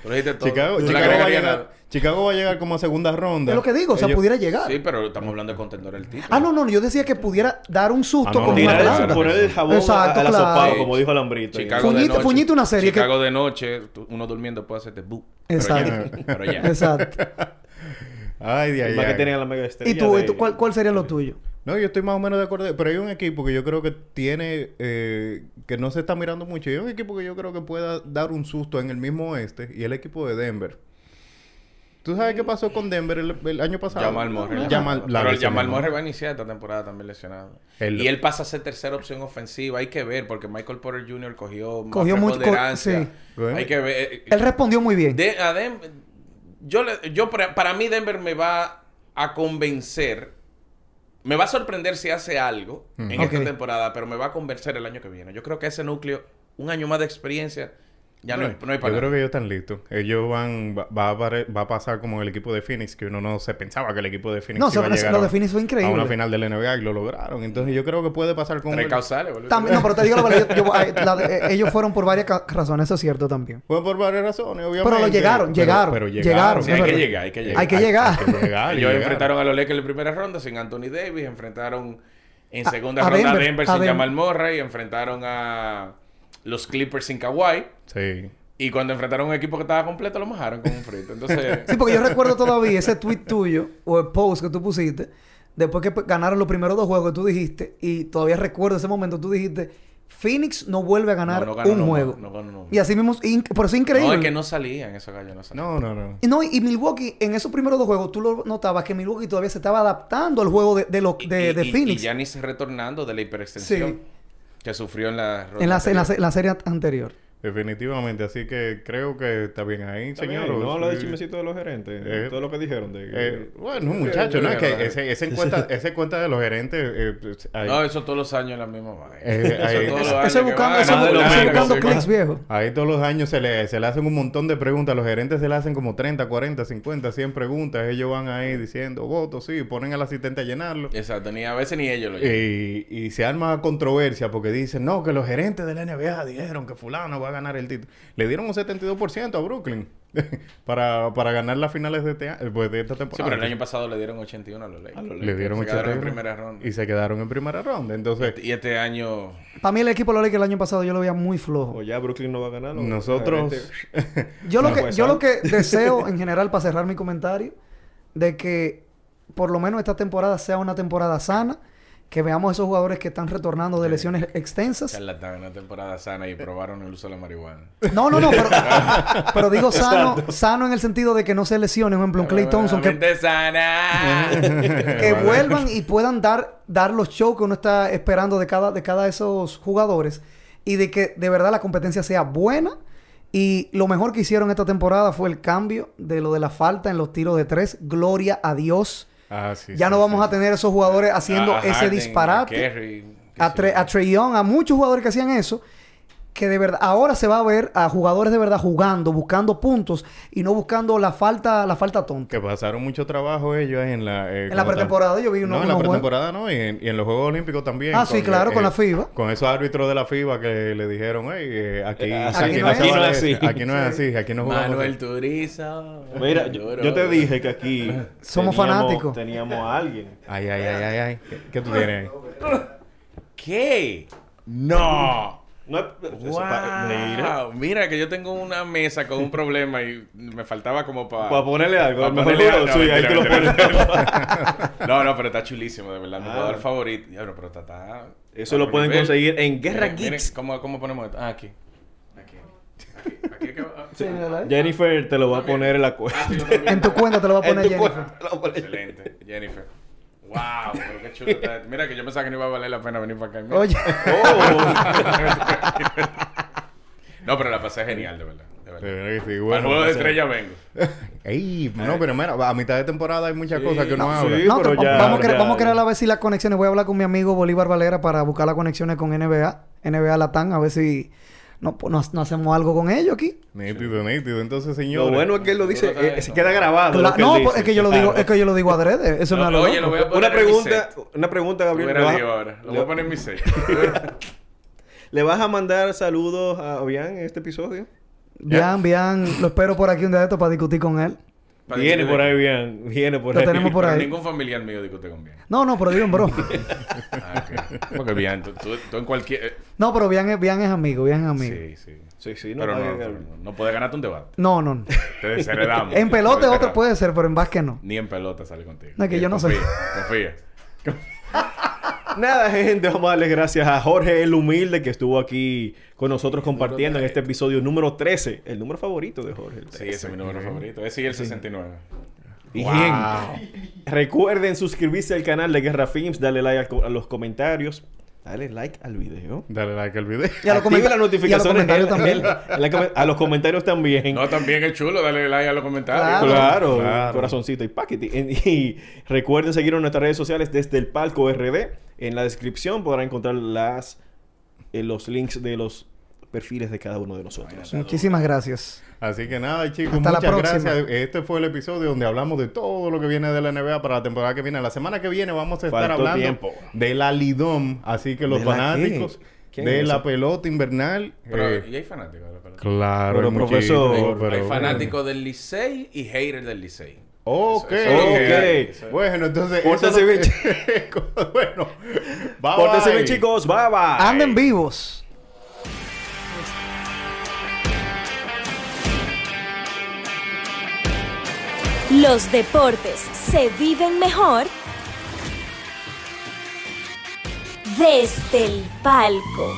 Lo dijiste todo. Chicago, Chicago va a llegar. Chicago va a llegar como a segunda ronda. es lo que digo, o sea, Ellos- pudiera llegar. Sí, pero estamos hablando de contendor el título. Ah, no, no, yo decía que pudiera dar un susto Ah, no, como un Atlanta. poner el jabón Exacto, a, a la claro. sopa, Sí. como dijo Alambrito. Chicago Fuñite- de noche. fuñite una serie que- Chicago de noche, tú- uno durmiendo puede hacerte bu. Pero Exacto. ya. Pero ya. Exacto. Ay, de ahí. Más que tenían la mega estrella ¿Y tú, y tú, cuál, cuál sería lo tuyo? No, yo estoy más o menos de acuerdo. Pero hay un equipo que yo creo que tiene... eh, que no se está mirando mucho. Hay un equipo que yo creo que pueda dar un susto en el mismo oeste. Y el equipo de Denver. ¿Tú sabes qué pasó con Denver el, el año pasado? Jamal Murray. Jamal- la pero el Jamal Murray va a iniciar esta temporada también lesionado. El- Y él pasa a ser tercera opción ofensiva. Hay que ver, porque Michael Porter Jr. cogió, más Cogió mucho- co- sí. Bueno. Hay que ver. eh, Él respondió muy bien. De, a Dem- yo, le- yo para, para mí Denver me va a convencer. Me va a sorprender si hace algo en Ok. esta temporada, pero me va a convencer el año que viene. Yo creo que ese núcleo, un año más de experiencia, ya no, hay, no hay Yo creo que ellos están listos. Ellos van... Va, va va a pasar como el equipo de Phoenix. Que uno no se pensaba que el equipo de Phoenix No, iba a llegar lo a- de Phoenix fue increíble. A una final del NBA y lo lograron. Entonces yo creo que puede pasar con... Tres el- causales, boludo. También, no, pero te digo la verdad, yo- yo- ay, la de- eh, ellos fueron por varias razones, eso es cierto también. Fue por varias razones, obviamente. Pero lo llegaron, llegaron, Pero, llegaron. Sí, hay que llegar, hay que llegar. Hay que llegar. Hay que llegar y Ellos enfrentaron a los Lakers en primera ronda sin Anthony Davis, enfrentaron en A- segunda a ronda a Denver, Denver, a sin. Jamal Murray, enfrentaron a los Clippers sin Kawhi. Sí. Y cuando enfrentaron a un equipo que estaba completo, lo mojaron con un frito. Entonces, Sí, porque yo recuerdo todavía ese tweet tuyo o el post que tú pusiste después que ganaron los primeros dos juegos que tú dijiste y todavía recuerdo ese momento tú dijiste Phoenix no vuelve a ganar no, no ganó un no juego. ganó. Y así mismo, in- por eso es increíble. No, es que no salían esos gallos, no salían. No, no, no. Y No, y Milwaukee, en esos primeros dos juegos, tú lo notabas que Milwaukee todavía se estaba adaptando al juego de, de, lo- Y- de, y- de y- Phoenix Y Giannis retornando de la hiperextensión Sí. Que sufrió en la en la, en la- en la serie anterior. Definitivamente. Así que creo que está bien ahí, Está señor. bien, No habla de Sí. chismecito de los gerentes. Eh, todo lo que dijeron. De, Eh, bueno, muchachos, ¿no? Es que ese, ese, encuesta, ese cuenta de los gerentes... eh, pues, ahí, No, eso todos los años la misma vaina. Eh, Eso ahí- todos los Eso años Eso que buscando, de clics, viejo. ahí todos los años se le, se le hacen un montón de preguntas. Los gerentes se le hacen como 30, 40, 50, 100 preguntas. Ellos van ahí diciendo, voto, sí, ponen al asistente a llenarlo. Exacto, ni a veces ni ellos lo llevan. Y, y se arma controversia porque dicen, no, que los gerentes de la NBA dijeron que fulano va a ganar el título. Le dieron un 72% a Brooklyn para, para ganar las finales de, este, a- pues, de esta Sí, temporada. pero el año pasado le dieron 81 a los Lakers. A los Le dieron Se quedaron en 81 primera ronda. Y se quedaron en primera ronda. Entonces, Y este año... Para mí el equipo de los Lakers el año pasado yo lo veía muy flojo. O ya Brooklyn no va a ganar. nosotros... Yo lo No, que, pues, yo lo que deseo en general para cerrar mi comentario de que por lo menos esta temporada sea una temporada sana, que veamos esos jugadores que están retornando de lesiones extensas. charlatán en una temporada sana y probaron el uso de la marihuana. No, no, no, pero, pero digo sano, sano en el sentido de que no se lesionen, por ejemplo, un Clay Thompson que, sana. que vuelvan y puedan dar, dar los shows que uno está esperando de cada, de cada de esos jugadores y de que de verdad la competencia sea buena. Y lo mejor que hicieron esta temporada fue el cambio de lo de la falta en los tiros de tres. Gloria a Dios. Ah, sí, ya sí, no sí. vamos a tener esos jugadores haciendo A ese Harden, disparate. a Kerry, A, Tre- a Trey Young, a muchos jugadores que hacían eso. Que de verdad, ahora se va a ver a jugadores de verdad jugando, buscando puntos y no buscando la falta, la falta tonta. Que pasaron mucho trabajo ellos en la... eh, En la pretemporada yo vi uno- No, en la unos juegos. pretemporada no, y en, y en los Juegos Olímpicos también. Ah, sí, claro, con la FIBA. Con esos árbitros de la FIBA que le dijeron, hey, eh, aquí, Eh, aquí, aquí no, no se es. así. Aquí no es así, aquí no jugamos Manuel así. Turizo. Mira, yo, yo te dije que aquí Somos teníamos- fanáticos. Teníamos a alguien. Ay, ay, ay, ay, ay. ¿Qué, qué tú tienes ahí? ¿Qué? No. No, pa- mira, Wow. Mira que yo tengo una mesa con un problema y me faltaba como para... para ponerle algo. Pa' ponerle algo, sí, no, ahí lo pones. No, no, pero está chulísimo, de verdad. Mi Ah. jugador favorito. Ya, bro, pero está, está- Eso lo pueden nivel. conseguir en Guerra miren, Geeks. ¿cómo, ¿Cómo ponemos esto? Ah, aquí. Aquí. Que Sí. Jennifer te lo va a poner en la cuenta. Ah, también. En tu cuenta te lo va a poner Jennifer. cuenta te lo va a poner. Excelente. Jennifer. Wow, pero qué chulo está. Mira que yo pensaba que no iba a valer la pena venir para acá. Mira. Oye, No, pero la pasé genial, de verdad. De De verdad. que sí, Al bueno. juego de estrella vengo. Ey, no, pero mira, a mitad de temporada hay muchas Sí. cosas que uno No, habla. sí. no, pero ya- vamos, ya- vamos a crear a ver si las conexiones. Voy a hablar con mi amigo Bolívar Valera para buscar las conexiones con NBA, NBA Latam, a ver si no, no, no hacemos algo con ellos aquí. Nítido, nítido. Entonces, señores. Lo bueno es que él lo dice, eh, se queda grabado. Lo que no, él dice. es que yo lo digo, es que yo lo digo adrede. Eso no, No, es lo oye, lo voy a poner Una en mi pregunta, set. una pregunta, Gabriel. Hubiera ¿Le vas, lío ahora. Lo voy a poner en mi set. le vas a mandar saludos a Bian en este episodio? Bien, bien, lo espero por aquí un día de esto para discutir con él. Para Viene por ahí Bian, viene por Lo ahí. tenemos por Pero ahí. ningún familiar mío discute con bien. No, no, pero digo en bro. Ah, ok. Porque bien, tú, tú- tú en cualquier... eh, No, pero bien, es- bien es amigo, bien es amigo. Sí, sí. Sí, sí, no, Pero no, pero no, no puede ganarte un debate. No, no. no. Te desheredamos. En pelota Te otro puede ser, pero en básquet no. Ni en pelota sale contigo. No, es que yo no sé. Confía, Confía. Nada, gente, vamos a darle gracias a Jorge el Humilde que estuvo aquí con nosotros compartiendo en este episodio número 13. El número favorito de Jorge. el Sí, 13. ese es mi número favorito. Ese y el 69. Bien. Recuerden suscribirse al canal de Guerra Films, darle like a los comentarios, darle like al video. Dale like al video. Y a los Active comenta- las notificaciones y a los comentarios en- también. a los comentarios también. No, también es chulo. Dale like a los comentarios. Claro. Claro, Claro. corazoncito y paquete. En- Y recuerden seguirnos en nuestras redes sociales desde el Palco RD. En la descripción podrán encontrar las eh, los links de los perfiles de cada uno de nosotros. Muchísimas gracias. Así que nada, chicos, Hasta la muchas próxima. gracias. Este fue el episodio donde hablamos de todo lo que viene de la NBA para la temporada que viene. La semana que viene vamos a estar hablando tiempo. de la Lidom. Así que los ¿De la fanáticos de es la eso? pelota invernal. Pero, eh, ¿y hay fanáticos de la pelota? claro, Pero, profesor, pero- Hay fanáticos del Licey y haters del Licey. Ok, Eso- eso es lo que ok. hay. Eso es- Bueno, entonces. Pórtense lo que- bueno, bye Pórtense bye. bien, chicos. Bye bye. Anden vivos. Los deportes se viven mejor desde el palco.